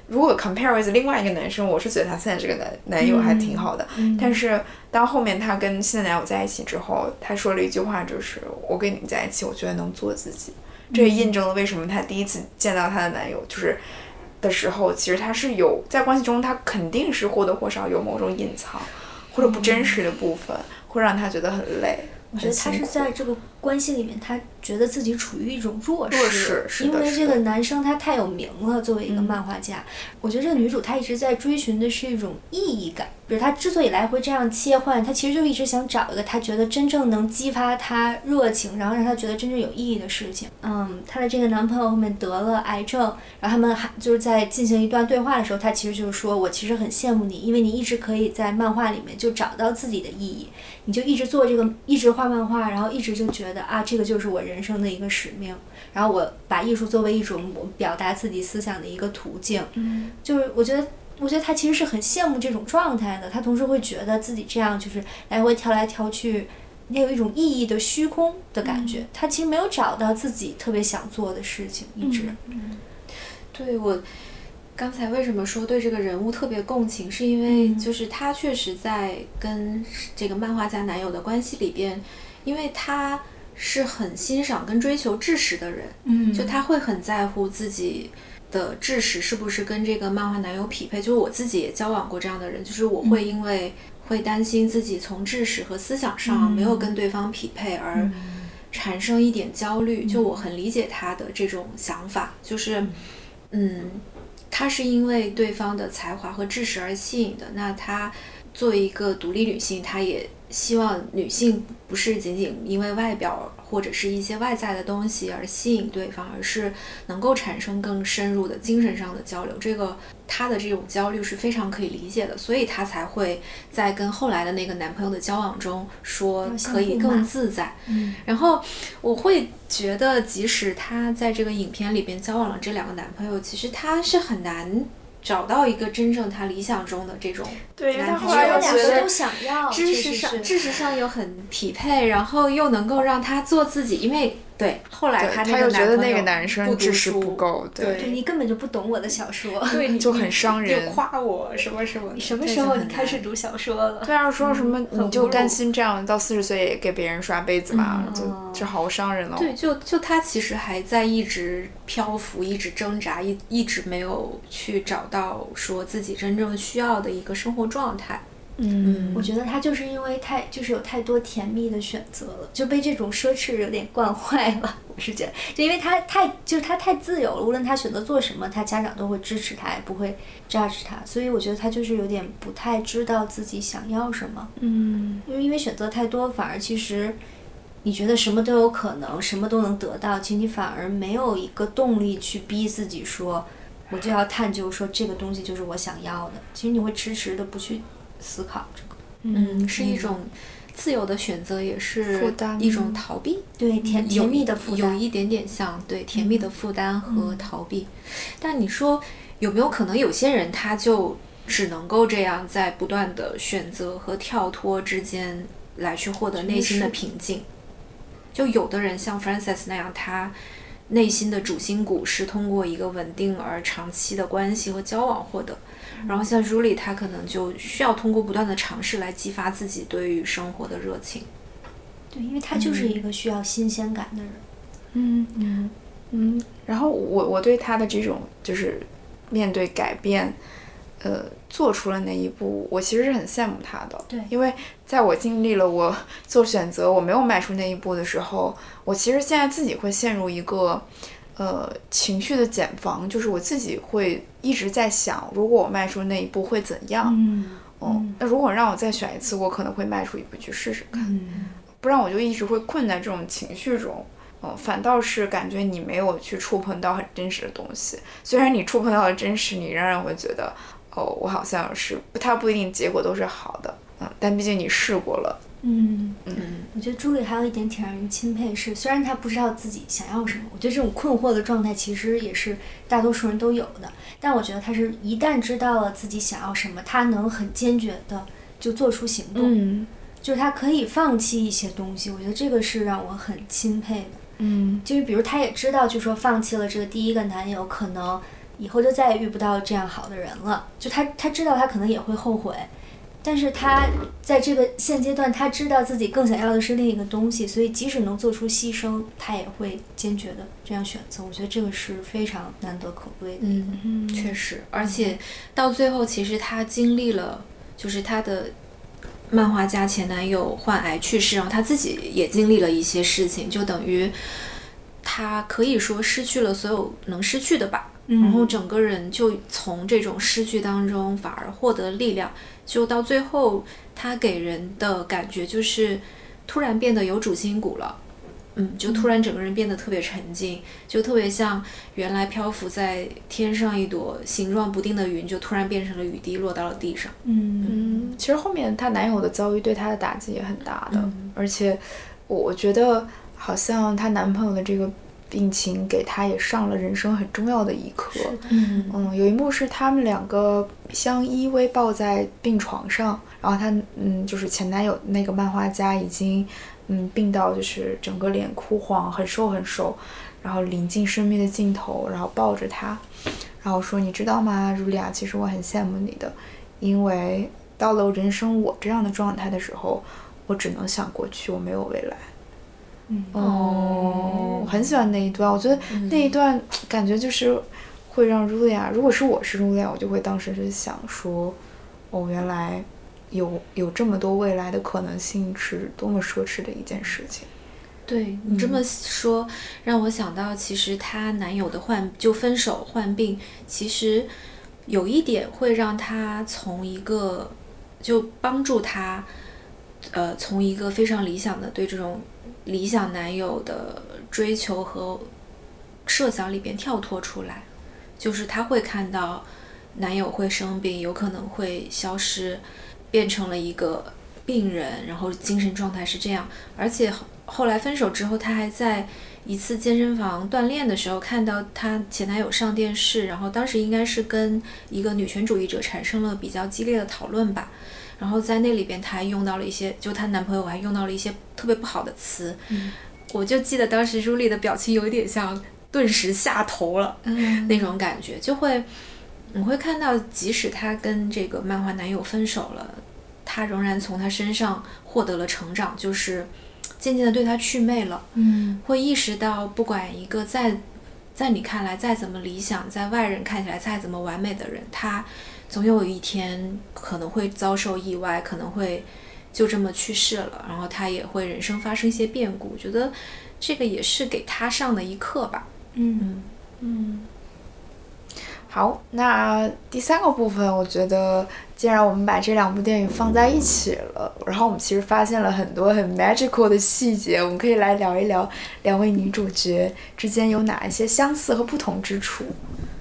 如果 compare with 另外一个男生，我是觉得他现在这个男男友还挺好的。但是当后面他跟新的男友在一起之后，他说了一句话，就是我跟你在一起，我觉得能做自己。这也印证了为什么她第一次见到她的男友就是的时候，其实她是有在关系中，她肯定是或多或少有某种隐藏或者不真实的部分，会让她觉得很累。我觉得她是在这个关系里面，她觉得自己处于一种弱势，因为这个男生他太有名了，作为一个漫画家。我觉得这个女主她一直在追寻的是一种意义感。比如她之所以来回这样切换，她其实就一直想找一个她觉得真正能激发她热情，然后让她觉得真正有意义的事情。嗯，她的这个男朋友后面得了癌症，然后他们还就是在进行一段对话的时候，她其实就是说我其实很羡慕你，因为你一直可以在漫画里面就找到自己的意义，你就一直做这个，一直画漫画，然后一直就觉得啊，这个就是我人生的一个使命。然后我把艺术作为一种我表达自己思想的一个途径。嗯，就是我觉得。我觉得他其实是很羡慕这种状态的，他同时会觉得自己这样就是来回跳来跳去，也有一种意义的虚空的感觉。他其实没有找到自己特别想做的事情，一直。嗯，对我刚才为什么说对这个人物特别共情，是因为就是他确实在跟这个漫画家男友的关系里边，因为他是很欣赏跟追求知识的人，嗯，就他会很在乎自己。的知识是不是跟这个漫画男友匹配？就是我自己也交往过这样的人，就是我会因为会担心自己从知识和思想上没有跟对方匹配而产生一点焦虑。就我很理解他的这种想法，就是嗯，他是因为对方的才华和知识而吸引的。那他作为一个独立女性，她也希望女性不是仅仅因为外表。或者是一些外在的东西而吸引对方，而是能够产生更深入的精神上的交流。这个她的这种焦虑是非常可以理解的，所以她才会在跟后来的那个男朋友的交往中说可以更自在。嗯，然后我会觉得，即使她在这个影片里边交往了这两个男朋友，其实她是很难。找到一个真正他理想中的这种男觉得知识上知识上又很匹配，然后又能够让他做自己，因为。对，后来他又觉得那个男生知识不够，对，你根本就不懂我的小说，对，你 就很伤人。夸我什么什么？你什么时候你开始读小说了？对啊，说什么你就甘心这样到四十岁给别人刷杯子嘛？就就好伤人哦。对，就就他其实还在一直漂浮，一直挣扎，一一直没有去找到说自己真正需要的一个生活状态。嗯，我觉得他就是因为太就是有太多甜蜜的选择了，就被这种奢侈有点惯坏了。我 是觉得，就因为他太就是他太自由了，无论他选择做什么，他家长都会支持他，也不会 judge 他。所以我觉得他就是有点不太知道自己想要什么。嗯，因为因为选择太多，反而其实你觉得什么都有可能，什么都能得到，其实你反而没有一个动力去逼自己说，我就要探究说这个东西就是我想要的。其实你会迟迟的不去。思考这个，嗯，是一种自由的选择，也是一种逃避。对，甜甜蜜的负担，有一点点像对甜蜜的负担和逃避。但你说有没有可能，有些人他就只能够这样，在不断的选择和跳脱之间来去获得内心的平静？就有的人像 f r a n c i s 那样，他内心的主心骨是通过一个稳定而长期的关系和交往获得。然后像 Julie，她可能就需要通过不断的尝试来激发自己对于生活的热情。对，因为她就是一个需要新鲜感的人。嗯嗯嗯。然后我我对她的这种就是面对改变，呃，做出了那一步，我其实是很羡慕他的。对，因为在我经历了我做选择，我没有迈出那一步的时候，我其实现在自己会陷入一个。呃，情绪的茧房就是我自己会一直在想，如果我迈出那一步会怎样？嗯，那如果让我再选一次，我可能会迈出一步去试试看。嗯，不然我就一直会困在这种情绪中。嗯，反倒是感觉你没有去触碰到很真实的东西。虽然你触碰到了真实，你仍然会觉得，哦，我好像是，它不一定结果都是好的。嗯，但毕竟你试过了。嗯嗯，我觉得朱莉还有一点挺让人钦佩，是虽然她不知道自己想要什么，我觉得这种困惑的状态其实也是大多数人都有的。但我觉得她是一旦知道了自己想要什么，她能很坚决的就做出行动，嗯，就是她可以放弃一些东西。我觉得这个是让我很钦佩的。嗯，就是比如她也知道，就说放弃了这个第一个男友，可能以后就再也遇不到这样好的人了。就他他知道他可能也会后悔，但是他在这个现阶段，他知道自己更想要的是另一个东西，所以即使能做出牺牲，他也会坚决的这样选择。我觉得这个是非常难得可贵的。嗯，确实，而且到最后，其实他经历了，就是他的漫画家前男友患癌去世，然后他自己也经历了一些事情，就等于他可以说失去了所有能失去的吧。然后整个人就从这种失去当中反而获得力量，就到最后，他给人的感觉就是突然变得有主心骨了，嗯，就突然整个人变得特别沉静，就特别像原来漂浮在天上一朵形状不定的云，就突然变成了雨滴落到了地上。嗯嗯，其实后面她男友的遭遇对她的打击也很大的，而且我我觉得好像她男朋友的这个。病情给他也上了人生很重要的一课。嗯嗯，有一幕是他们两个相依偎抱在病床上，然后她嗯，就是前男友那个漫画家已经嗯病到就是整个脸枯黄，很瘦很瘦，然后临近生命的尽头，然后抱着她，然后说：“你知道吗，茱莉亚，其实我很羡慕你的，因为到了人生我这样的状态的时候，我只能想过去，我没有未来。”嗯哦，我很喜欢那一段，我觉得那一段感觉就是会让茱莉亚，如果是我是茱莉亚，我就会当时就想说，哦，原来有有这么多未来的可能性，是多么奢侈的一件事情。对你这么说，让我想到，其实她男友的患就分手患病，其实有一点会让她从一个就帮助她，呃，从一个非常理想的对这种。理想男友的追求和设想里边跳脱出来，就是她会看到男友会生病，有可能会消失，变成了一个病人，然后精神状态是这样。而且后来分手之后，她还在一次健身房锻炼的时候看到她前男友上电视，然后当时应该是跟一个女权主义者产生了比较激烈的讨论吧。然后在那里边，她还用到了一些，就她男朋友还用到了一些特别不好的词。嗯，我就记得当时朱莉的表情有一点像顿时下头了，嗯，那种感觉，就会你会看到，即使她跟这个漫画男友分手了，她仍然从他身上获得了成长，就是渐渐的对他祛魅了。嗯，会意识到，不管一个在在你看来再怎么理想，在外人看起来再怎么完美的人，他。总有一天可能会遭受意外，可能会就这么去世了，然后他也会人生发生一些变故。我觉得这个也是给他上的一课吧。嗯嗯。好，那第三个部分，我觉得既然我们把这两部电影放在一起了，然后我们其实发现了很多很 magical 的细节，我们可以来聊一聊两位女主角之间有哪一些相似和不同之处。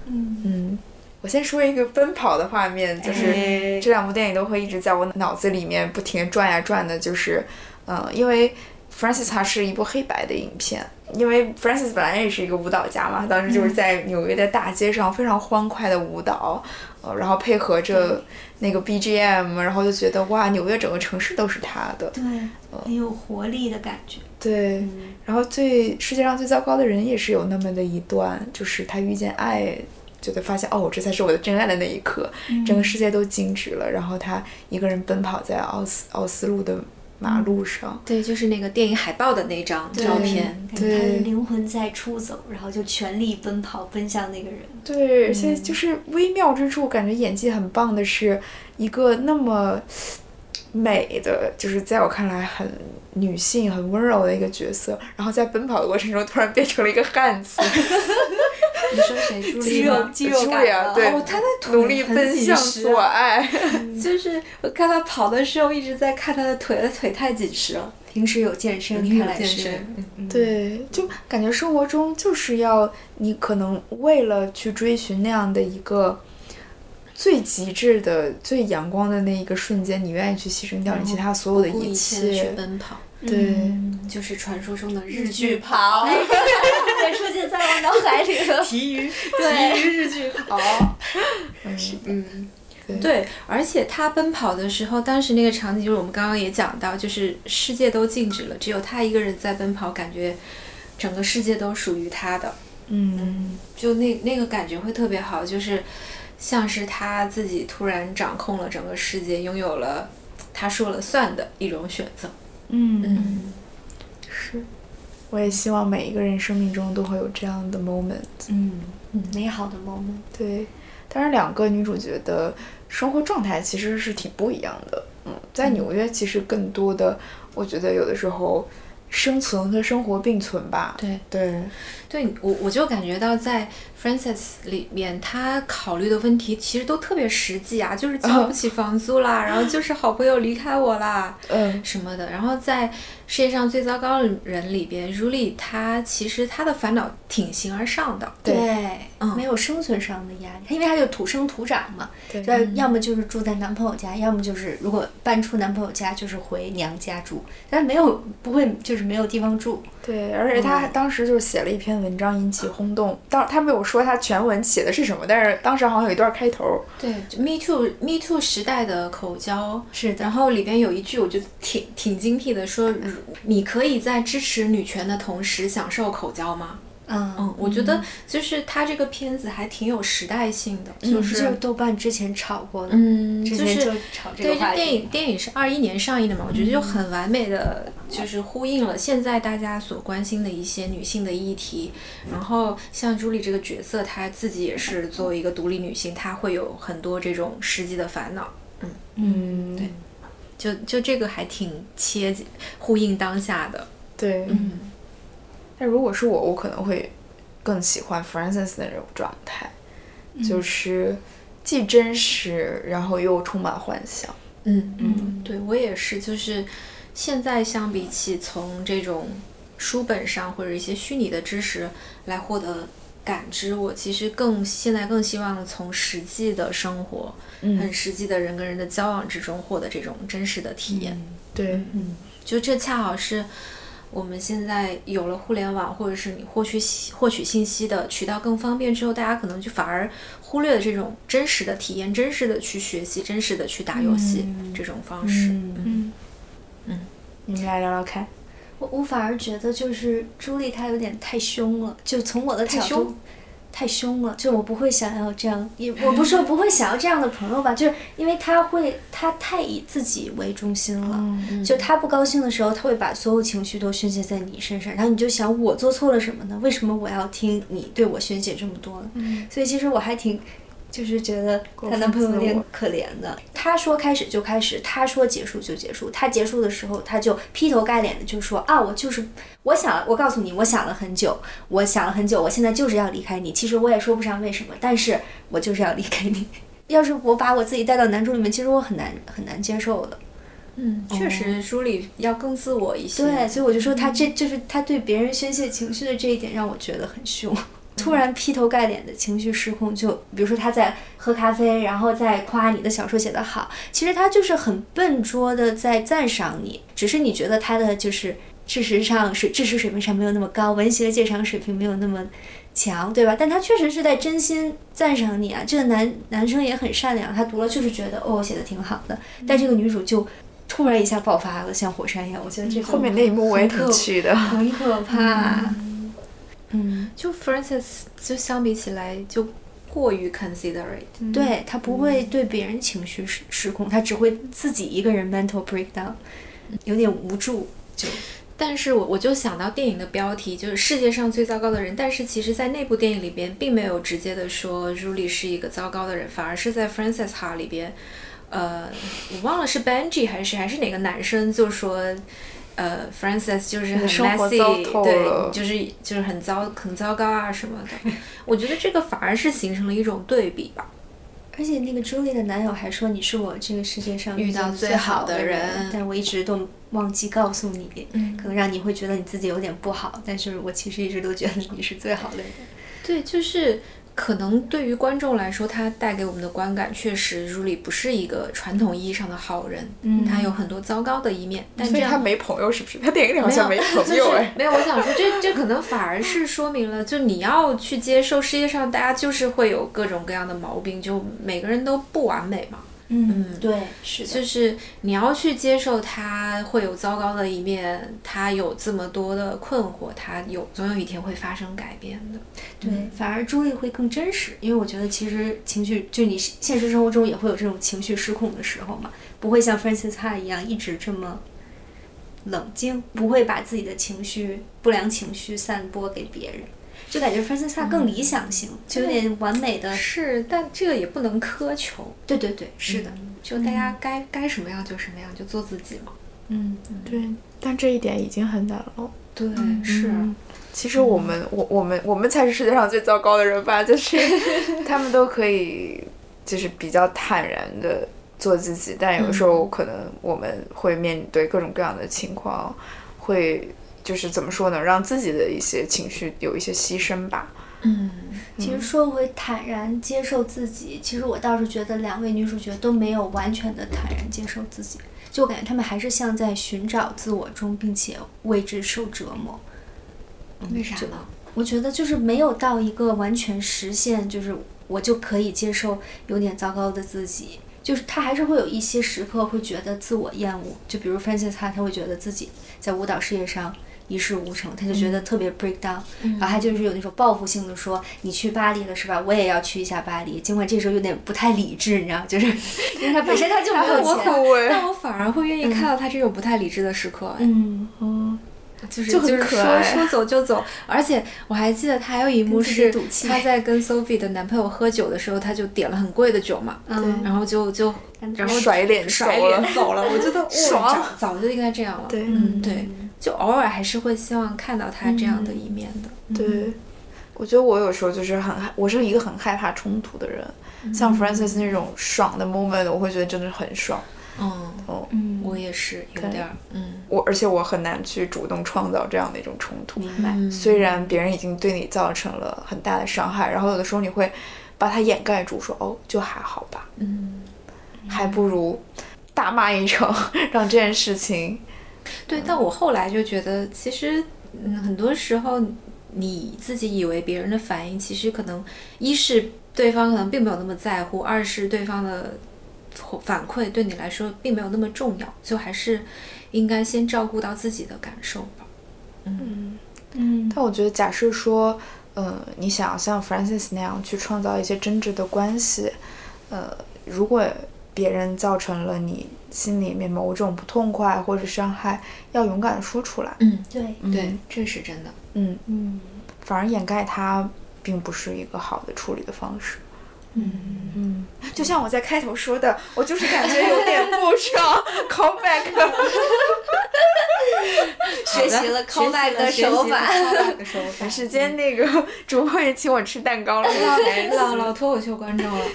嗯嗯。我先说一个奔跑的画面，就是这两部电影都会一直在我脑子里面不停转呀转的。就是，嗯，因为 Francis 它是一部黑白的影片，因为 Francis 本来也是一个舞蹈家嘛，当时就是在纽约的大街上非常欢快的舞蹈，呃，然后配合着那个 BGM，然后就觉得哇，纽约整个城市都是他的，对，很有活力的感觉。对，然后最世界上最糟糕的人也是有那么的一段，就是他遇见爱。就得发现哦，这才是我的真爱的那一刻，整个世界都静止了。然后他一个人奔跑在奥斯奥斯陆的马路上，对，就是那个电影海报的那张照片，对，他的灵魂在出走，然后就全力奔跑奔向那个人。对，所以就是微妙之处，感觉演技很棒的是一个那么。美的，就是在我看来很女性、很温柔的一个角色，然后在奔跑的过程中突然变成了一个汉子。你说谁？肌肉肌肉感对，努力奔向所爱。就是我看他跑的时候一直在看他的腿，他腿太紧实了。平时有健身，看来是。对，就感觉生活中就是要你可能为了去追寻那样的一个。最极致的、最阳光的那一个瞬间，你愿意去牺牲掉你其他所有的一切去奔跑？对，就是传说中的日剧跑，也出现在我脑海里了。体育，体育日剧跑。嗯，对，而且他奔跑的时候，当时那个场景就是我们刚刚也讲到，就是世界都静止了，只有他一个人在奔跑，感觉整个世界都属于他的。嗯就那那个感觉会特别好，就是像是他自己突然掌控了整个世界，拥有了他说了算的一种选择。嗯嗯，是，我也希望每一个人生命中都会有这样的 moment。嗯嗯，美好的 moment。对，当然两个女主角的生活状态其实是挺不一样的。嗯，在纽约其实更多的，我觉得有的时候生存和生活并存吧。对对，对我我就感觉到在 Francis 里面，他考虑的问题其实都特别实际啊，就是交不起房租啦，然后就是好朋友离开我啦，嗯什么的。然后在世界上最糟糕的人里边，Julie 她其实她的烦恼挺形而上的。对嗯没有生存上的压力，因为他就土生土长嘛，对要要么就是住在男朋友家，要么就是如果搬出男朋友家就是回娘家住，但没有不会就是没有地方住。对，而且他当时就是写了一篇文章引起轰动。当他没有说他全文写的是什么，但是当时好像有一段开头。对就，Me Too Me Too 时代的口交，是的然后里边有一句我觉得挺挺精辟的，说如你可以在支持女权的同时享受口交吗？嗯嗯，我觉得就是它这个片子还挺有时代性的，就就是就豆瓣之前炒过的，嗯，之前就是就炒这对，个话这电影。电影是二一年上映的嘛，我觉得就很完美的，就是呼应了现在大家所关心的一些女性的议题。然后像朱莉这个角色，她自己也是作为一个独立女性，她会有很多这种实际的烦恼。嗯，对就就这个还挺切呼应当下的。对。嗯但如果是我，我可能会更喜欢 Francis 的那种状态，就是既真实，然后又充满幻想。嗯嗯，对我也是，就是现在相比起从这种书本上或者一些虚拟的知识来获得感知，我其实更现在更希望从实际的生活、很实际的人跟人的交往之中获得这种真实的体验。对，嗯就这恰好是我们现在有了互联网，或者是你获取获取信息的渠道更方便之后，大家可能就反而忽略了这种真实的体验、真实的去学习、真实的去打游戏、这种方式。嗯。嗯。你们来聊聊看。我我反而觉得就是朱莉她有点太凶了，就从我的角度太凶。了，就我不会想要这样，也我不是说不会想要这样的朋友吧，就是因为他会，他太以自己为中心了，嗯就他不高兴的时候，他会把所有情绪都宣泄在你身上，然后你就想我做错了什么呢？为什么我要听你对我宣泄这么多呢？所以其实我还挺。就是觉得她男朋友有点可怜的。他说开始就开始，他说结束就结束。他结束的时候，他就劈头盖脸的就说啊，我就是我想，我告诉你，我想了很久，我想了很久，我现在就是要离开你。其实我也说不上为什么，但是我就是要离开你。要是我把我自己带到男主里面，其实我很难很难接受的。嗯，确实，书里要更自我一些。对，所以我就说他这就是他对别人宣泄情绪的这一点，让我觉得很凶。突然劈头盖脸的情绪失控，就比如说他在喝咖啡，然后再夸你的小说写得好，其实他就是很笨拙的在赞赏你，只是你觉得他的就是事实上是知识水平上没有那么高，文学鉴赏水平没有那么强，对吧？但他确实是在真心赞赏你啊。这个男男生也很善良，他读了就是觉得哦写的挺好的，但这个女主就突然一下爆发了，像火山一样。我觉得这个后面那一幕我也挺气的。很可怕。嗯，就 Francis 就相比起来就过于 considerate。对他不会对别人情绪失失控，他只会自己一个人 mental breakdown，有点无助。就但是我我就想到电影的标题就是世界上最糟糕的人，但是其实，在那部电影里边，并没有直接的说 Julie 是一个糟糕的人，反而是在 Frances Ha 里边，呃，我忘了是 Benji 还是谁，还是哪个男生就说，呃，Francis 就是很 messy，对，就是就是很糟很糟糕啊什么的。我觉得这个反而是形成了一种对比吧。而且那个朱莉的男友还说你是我这个世界上遇到最最好好的的人但我一直都忘记告诉你，嗯可能让你会觉得你自己有点不好，但是我其实一直都觉得你是最好的人。对，就是可能对于观众来说，他带给我们的观感确实，朱莉不是一个传统意义上的好人，嗯，他有很多糟糕的一面，但这样所以他没朋友是不是？他电影里好像没朋友哎。没有，我想说，这这可能反而是说明了，就你要去接受世界上大家就是会有各种各样的毛病，就每个人都不完美嘛。嗯，对，是的，就是你要去接受他会有糟糕的一面，他有这么多的困惑，他有总有一天会发生改变的。对，反而朱莉会更真实，因为我觉得其实情绪，就你现实生活中也会有这种情绪失控的时候嘛，不会像 Francis Ha 一样一直这么冷静，不会把自己的情绪、不良情绪散播给别人。就感觉 Francis Ha 更理想型，就有点完美的。是，但这个也不能苛求。对对对，是的，就大家该该什么样就什么样，就做自己嘛。嗯，对。但这一点已经很难了。对，是。其实我们，我我们我们才是世界上最糟糕的人吧？就是 他们都可以，就是比较坦然的做自己，但有时候可能我们会面对各种各样的情况，会。就是怎么说呢？让自己的一些情绪有一些牺牲吧。嗯，其实说回坦然接受自己，其实我倒是觉得两位女主角都没有完全的坦然接受自己，就我感觉她们还是像在寻找自我中，并且为之受折磨。为啥呢？我觉得就是没有到一个完全实现，就是我就可以接受有点糟糕的自己。就是她还是会有一些时刻会觉得自我厌恶，就比如 Frances，她她会觉得自己在舞蹈事业上。一事无成，他就觉得特别 break down，然后他就是有那种报复性的说：“你去巴黎了是吧？我也要去一下巴黎。”尽管这时候有点不太理智，你知道，就是因为他本身他就没有 钱，但我反而会愿意看到他这种不太理智的时刻。嗯嗯，就是就是说说走就走，而且我还记得他还有一幕是他在跟 Sophie 的男朋友喝酒的时候，他就点了很贵的酒嘛，然后就就然后甩脸甩脸走了。我觉得爽，早就应该这样了。对，嗯对。就偶尔还是会希望看到他这样的一面的。对，我觉得我有时候就是很害，我是一个很害怕冲突的人。像 Francis 那种爽的 moment，我会觉得真的很爽。嗯嗯，我也是有点儿。嗯，我而且我很难去主动创造这样的一种冲突。明白。虽然别人已经对你造成了很大的伤害，然后有的时候你会把它掩盖住，说哦，就还好吧。嗯，还不如大骂一场，让这件事情。对，但我后来就觉得，其实，嗯，很多时候你自己以为别人的反应，其实可能一是对方可能并没有那么在乎，二是对方的反馈对你来说并没有那么重要，就还是应该先照顾到自己的感受吧。嗯嗯。但我觉得，假设说，呃，你想要像 Francis 那样去创造一些真挚的关系，呃，如果别人造成了你。心里面某种不痛快或者伤害，要勇敢的说出来。嗯，对对，这是真的。嗯嗯，反而掩盖它，并不是一个好的处理的方式。嗯嗯，就像我在开头说的，我就是感觉有点不爽。Call back，学习了 call back 的手法。赶 时间那个 主播也请我吃蛋糕了，老老脱口秀观众了。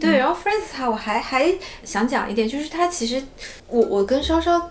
对，然后 Francis 我还还想讲一点，就是他其实我我跟稍稍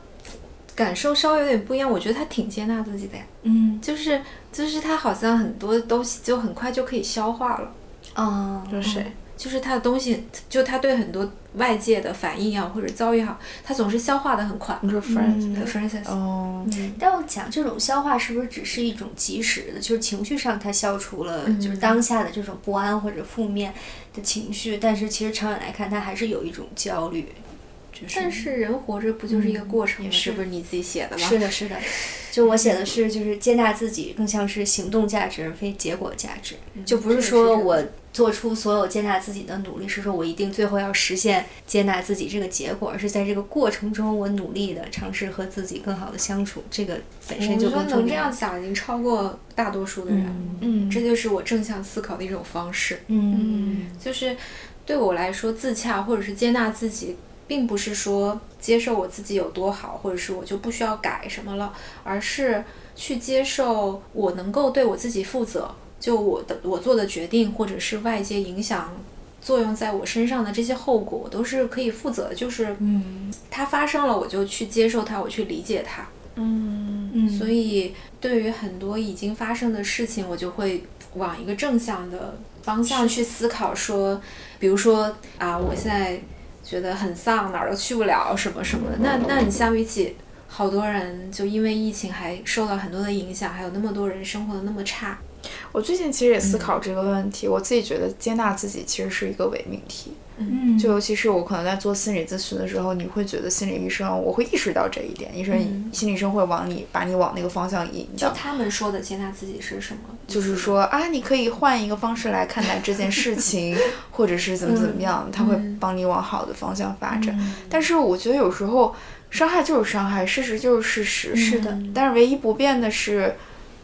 感受稍微有点不一样，我觉得他挺接纳自己的呀。嗯，就是就是他好像很多东西就很快就可以消化了。哦，是谁？就是他的东西，就他对很多外界的反应啊，或者遭遇好，他总是消化的很快。你说 Francis，哦，但我讲这种消化是不是只是一种及时的，就是情绪上他消除了，就是当下的这种不安或者负面的情绪，但是其实长远来看，他还是有一种焦虑。但是人活着不就是一个过程吗？是不是你自己写的吗？是的，是的。就我写的是，就是接纳自己，更像是行动价值而非结果价值。就不是说我做出所有接纳自己的努力，是说我一定最后要实现接纳自己这个结果，而是在这个过程中，我努力的尝试和自己更好的相处。这个本身就更能这样想，已经超过大多数的人。嗯，这就是我正向思考的一种方式。嗯，就是对我来说，自洽或者是接纳自己。并不是说接受我自己有多好，或者是我就不需要改什么了，而是去接受我能够对我自己负责，就我的我做的决定，或者是外界影响作用在我身上的这些后果，我都是可以负责的。就是嗯，它发生了，我就去接受它，我去理解它。嗯嗯。所以对于很多已经发生的事情，我就会往一个正向的方向去思考。说，比如说啊，我现在。觉得很丧，哪儿都去不了，什么什么的。那那你相比起好多人，就因为疫情还受到很多的影响，还有那么多人生活的那么差，我最近其实也思考这个问题，我自己觉得接纳自己其实是一个伪命题。嗯，就尤其是我可能在做心理咨询的时候，你会觉得心理医生，我会意识到这一点，医生、心理医生会往你把你往那个方向引导。就他们说的接纳自己是什么？就是说啊，你可以换一个方式来看待这件事情，或者是怎么怎么样，他会帮你往好的方向发展。但是我觉得有时候伤害就是伤害，事实就是事实。是的。但是唯一不变的是，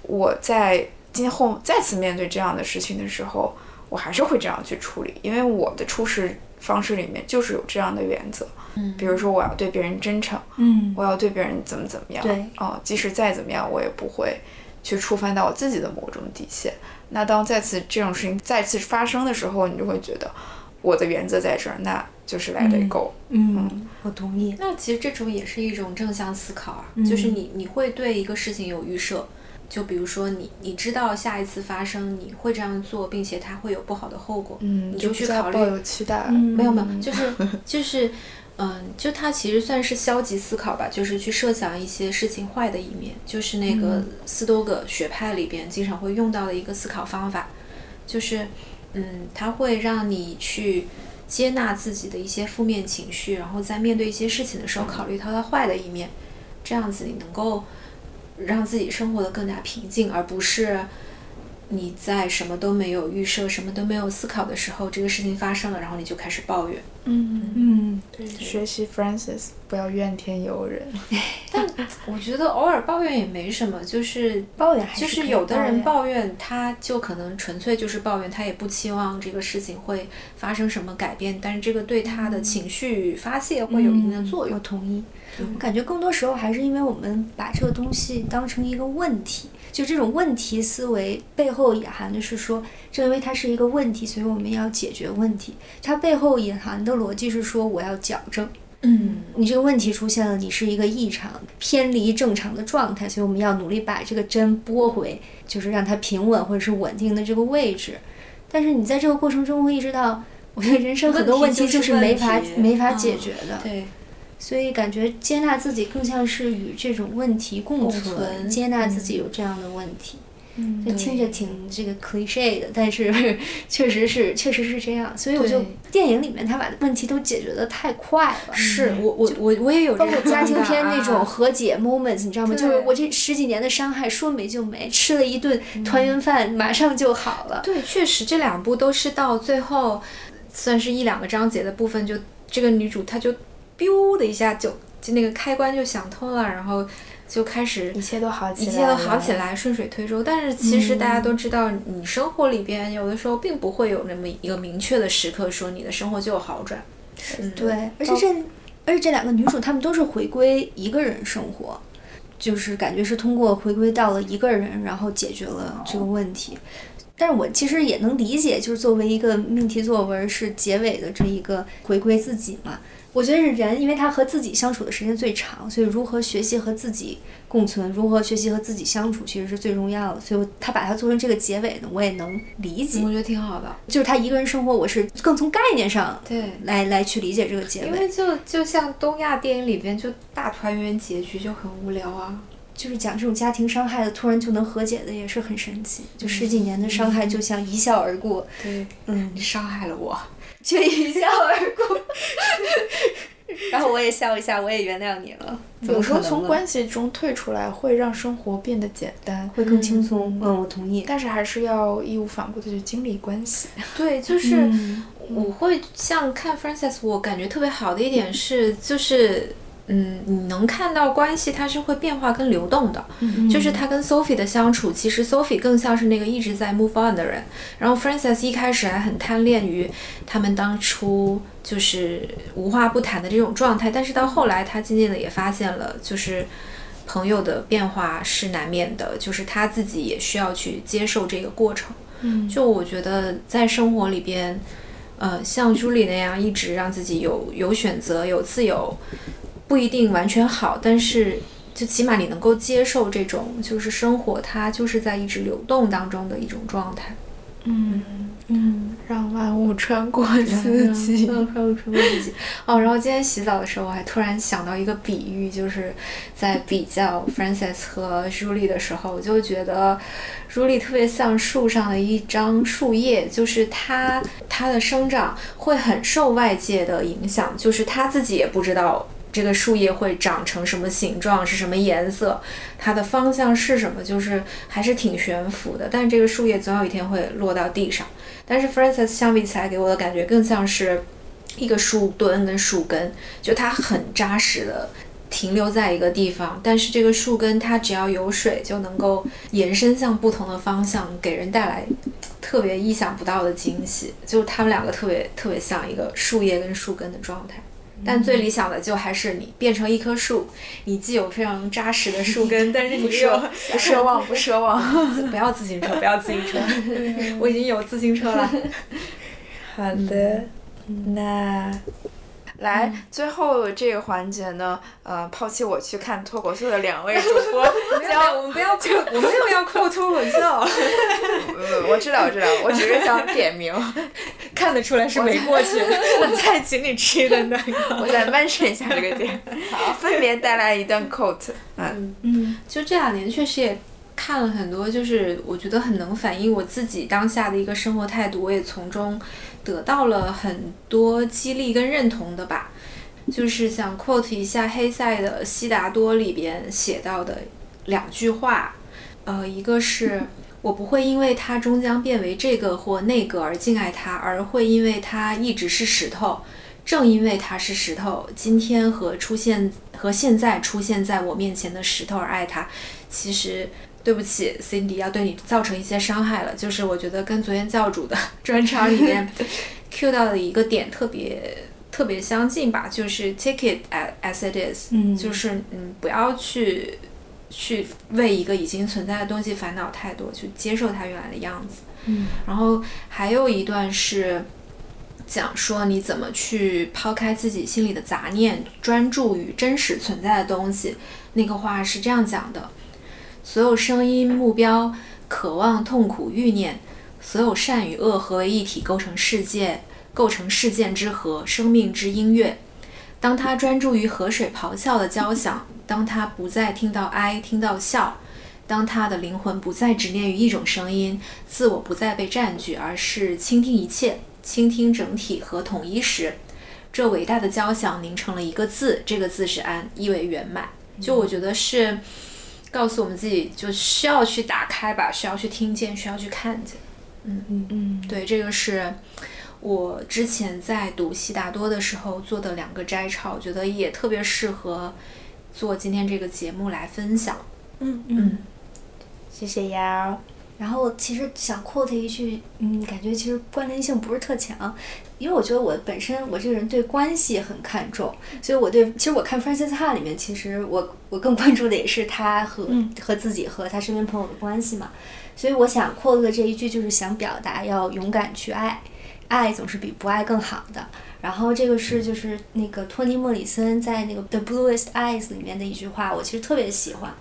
我在今后再次面对这样的事情的时候，我还是会这样去处理，因为我的处事。方式里面就是有这样的原则，嗯，比如说我要对别人真诚，嗯，我要对别人怎么怎么样，对，哦，即使再怎么样，我也不会去触犯到我自己的某种底线。那当再次这种事情再次发生的时候，你就会觉得我的原则在这儿，那就是 let it go。嗯，我同意。那其实这种也是一种正向思考啊，就是你你会对一个事情有预设。就比如说你，你知道下一次发生你会这样做，并且它会有不好的后果，嗯，你就去考虑。抱有期待，没有没有，就是 就是，嗯，就它其实算是消极思考吧，就是去设想一些事情坏的一面，就是那个斯多葛学派里边经常会用到的一个思考方法，就是嗯，它会让你去接纳自己的一些负面情绪，然后在面对一些事情的时候考虑它的坏的一面，这样子你能够。让自己生活的更加平静，而不是你在什么都没有预设、什么都没有思考的时候，这个事情发生了，然后你就开始抱怨。嗯嗯，对，学习 Francis，不要怨天尤人。但我觉得偶尔抱怨也没什么，就是抱怨还是，就是有的人抱怨，他就可能纯粹就是抱怨，他也不期望这个事情会发生什么改变，但是这个对他的情绪发泄会有一定的作用。我同意。我感觉更多时候还是因为我们把这个东西当成一个问题，就这种问题思维背后隐含的是说，正因为它是一个问题，所以我们要解决问题。它背后隐含的逻辑是说，我要矫正。嗯，你这个问题出现了，你是一个异常，偏离正常的状态，所以我们要努力把这个针拨回，就是让它平稳或者是稳定的这个位置。但是你在这个过程中会意识到，我觉得人生很多问题就是没法没法解决的。对。所以感觉接纳自己更像是与这种问题共存，接纳自己有这样的问题。嗯，就听着挺这个 cliche 的，但是 确实是确实是这样。所以我就电影里面他把问题都解决的太快了。是我我我我也有包括家庭片那种和解 moments，你知道吗？就是我这十几年的伤害说没就没，吃了一顿团圆饭马上就好了。对，确实这两部都是到最后算是一两个章节的部分，就这个女主她就。Biu 的一下就就那个开关就想通了，然后就开始一切都好起来，一切都好起来，顺水推舟。但是其实大家都知道，你生活里边有的时候并不会有那么一个明确的时刻，说你的生活就有好转。对，而且这而且这两个女主她们都是回归一个人生活，就是感觉是通过回归到了一个人，然后解决了这个问题。但是我其实也能理解，就是作为一个命题作文是结尾的这一个回归自己嘛。我觉得是人，因为他和自己相处的时间最长，所以如何学习和自己共存，如何学习和自己相处，其实是最重要的。所以他把它做成这个结尾呢，我也能理解。我觉得挺好的，就是他一个人生活，我是更从概念上对来来去理解这个结尾。因为就就像东亚电影里边，就大团圆结局就很无聊啊。就是讲这种家庭伤害的，突然就能和解的，也是很神奇。就十几年的伤害，就像一笑而过。对，嗯，你伤害了我。却一笑而过，然后我也笑一下，我也原谅你了。有时候从关系中退出来，会让生活变得简单，会更轻松。嗯，我同意。但是还是要义无反顾的去经历关系。对，就是我会像看 Frances，我感觉特别好的一点是，就是。嗯，你能看到关系它是会变化跟流动的，就是他跟 Sophie 的相处，其实 Sophie 更像是那个一直在 move on 的人，然后 Frances 一开始还很贪恋于他们当初就是无话不谈的这种状态，但是到后来他渐渐的也发现了，就是朋友的变化是难免的，就是他自己也需要去接受这个过程。嗯，就我觉得在生活里边，呃，像朱莉那样一直让自己有有选择、有自由。不一定完全好，但是就起码你能够接受这种，就是生活它就是在一直流动当中的一种状态。嗯嗯，让万物穿过自己。让万物穿过自己。哦，然后今天洗澡的时候，我还突然想到一个比喻，就是在比较 Frances 和 Julie 的时候，我就觉得 Julie 特别像树上的一张树叶，就是它它的生长会很受外界的影响，就是它自己也不知道。这个树叶会长成什么形状，是什么颜色，它的方向是什么，就是还是挺悬浮的。但是这个树叶总有一天会落到地上。但是 Frances 相比起来，给我的感觉更像是一个树墩跟树根，就它很扎实的停留在一个地方。但是这个树根它只要有水，就能够延伸向不同的方向，给人带来特别意想不到的惊喜。就它们两个特别特别像一个树叶跟树根的状态。但最理想的就还是你变成一棵树，你既有非常扎实的树根，但是 你又 不奢望，不奢望，不要自行车，不要自行车，我已经有自行车了。好的，那。来，最后这个环节呢，呃，抛弃我去看脱口秀的两位主播，要我们不要扣，我没有要扣脱口秀。我知道，我知道，我只是想点名，看得出来是没过去。我再请你吃一顿蛋糕，我再 mention 一下这个点。好，分别带来一段 quote。嗯嗯，就这两年确实也看了很多，就是我觉得很能反映我自己当下的一个生活态度，我也从中。得到了很多激励跟认同的吧，就是想 quote 一下黑塞的《悉达多》里边写到的两句话，呃，一个是 我不会因为它终将变为这个或那个而敬爱它，而会因为它一直是石头，正因为它是石头，今天和出现和现在出现在我面前的石头而爱它。其实。对不起，Cindy，要对你造成一些伤害了。就是我觉得跟昨天教主的 专场里面 Q 到的一个点特别特别相近吧，就是 take it as it is，就是嗯，不要去去为一个已经存在的东西烦恼太多，去接受它原来的样子。嗯，然后还有一段是讲说你怎么去抛开自己心里的杂念，专注于真实存在的东西。那个话是这样讲的。所有声音、目标、渴望、痛苦、欲念，所有善与恶合为一体，构成世界，构成事件之和，生命之音乐。当他专注于河水咆哮的交响，当他不再听到哀，听到笑，当他的灵魂不再执念于一种声音，自我不再被占据，而是倾听一切，倾听整体和统一时，这伟大的交响凝成了一个字，这个字是安，意为圆满。就我觉得是。告诉我们自己，就需要去打开吧，需要去听见，需要去看见。嗯嗯嗯，对，这个是我之前在读悉达多的时候做的两个摘抄，我觉得也特别适合做今天这个节目来分享。嗯嗯，谢谢瑶。然后其实想 quote 一句，嗯，感觉其实关联性不是特强，因为我觉得我本身我这个人对关系很看重，所以我对其实我看 Francis Ha 里面，其实我我更关注的也是他和和自己和他身边朋友的关系嘛，所以我想 quote 的这一句就是想表达要勇敢去爱，爱总是比不爱更好的。然后这个是就是那个托尼莫里森在那个 The Bluest Eyes 里面的一句话，我其实特别喜欢。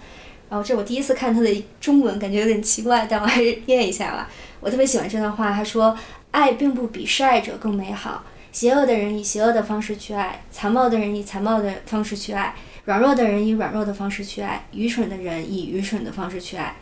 然后这我第一次看他的中文，感觉有点奇怪，但我还是念一下吧。我特别喜欢这段话，他说：“爱并不比示爱者更美好。邪恶的人以邪恶的方式去爱，残暴的人以残暴的方式去爱，软弱的人以软弱的方式去爱，愚蠢的人以愚蠢的方式去爱。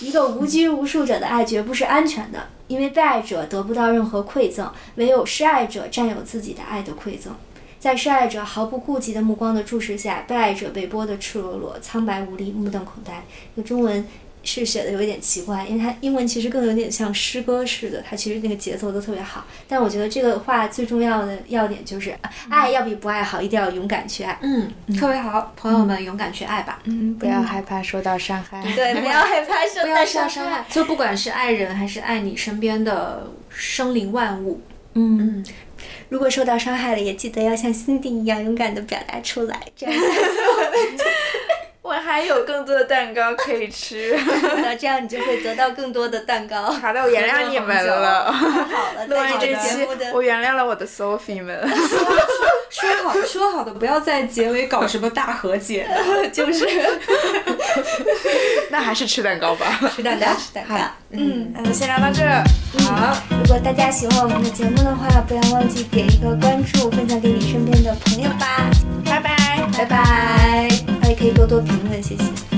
一个无拘无束者的爱绝不是安全的，因为被爱者得不到任何馈赠，唯有施爱者占有自己的爱的馈赠。”在施爱者毫不顾及的目光的注视下，被爱者被剥得赤裸裸、苍白无力、目瞪口呆。那中文是写的有一点奇怪，因为它英文其实更有点像诗歌似的，它其实那个节奏都特别好。但我觉得这个话最重要的要点就是，爱要比不爱好，一定要勇敢去爱。嗯，特别好，朋友们勇敢去爱吧。嗯，不要害怕受到伤害。对，不要害怕受到伤害。就不管是爱人还是爱你身边的生灵万物。嗯。如果受到伤害了，也记得要像辛迪一样勇敢的表达出来，这样我还有更多的蛋糕可以吃。那这样你就会得到更多的蛋糕。好的，我原谅你们了。好了，录完这期，我原谅了我的 Sophie 们。说好说好的，不要在结尾搞什么大和解，就是那还是吃蛋糕吧。吃蛋糕，吃蛋糕。嗯，那就先聊到这。好，如果大家喜欢我们的节目的话，不要忘记点一个关注，分享给你身边的朋友吧。拜拜，拜拜，多评论，谢谢。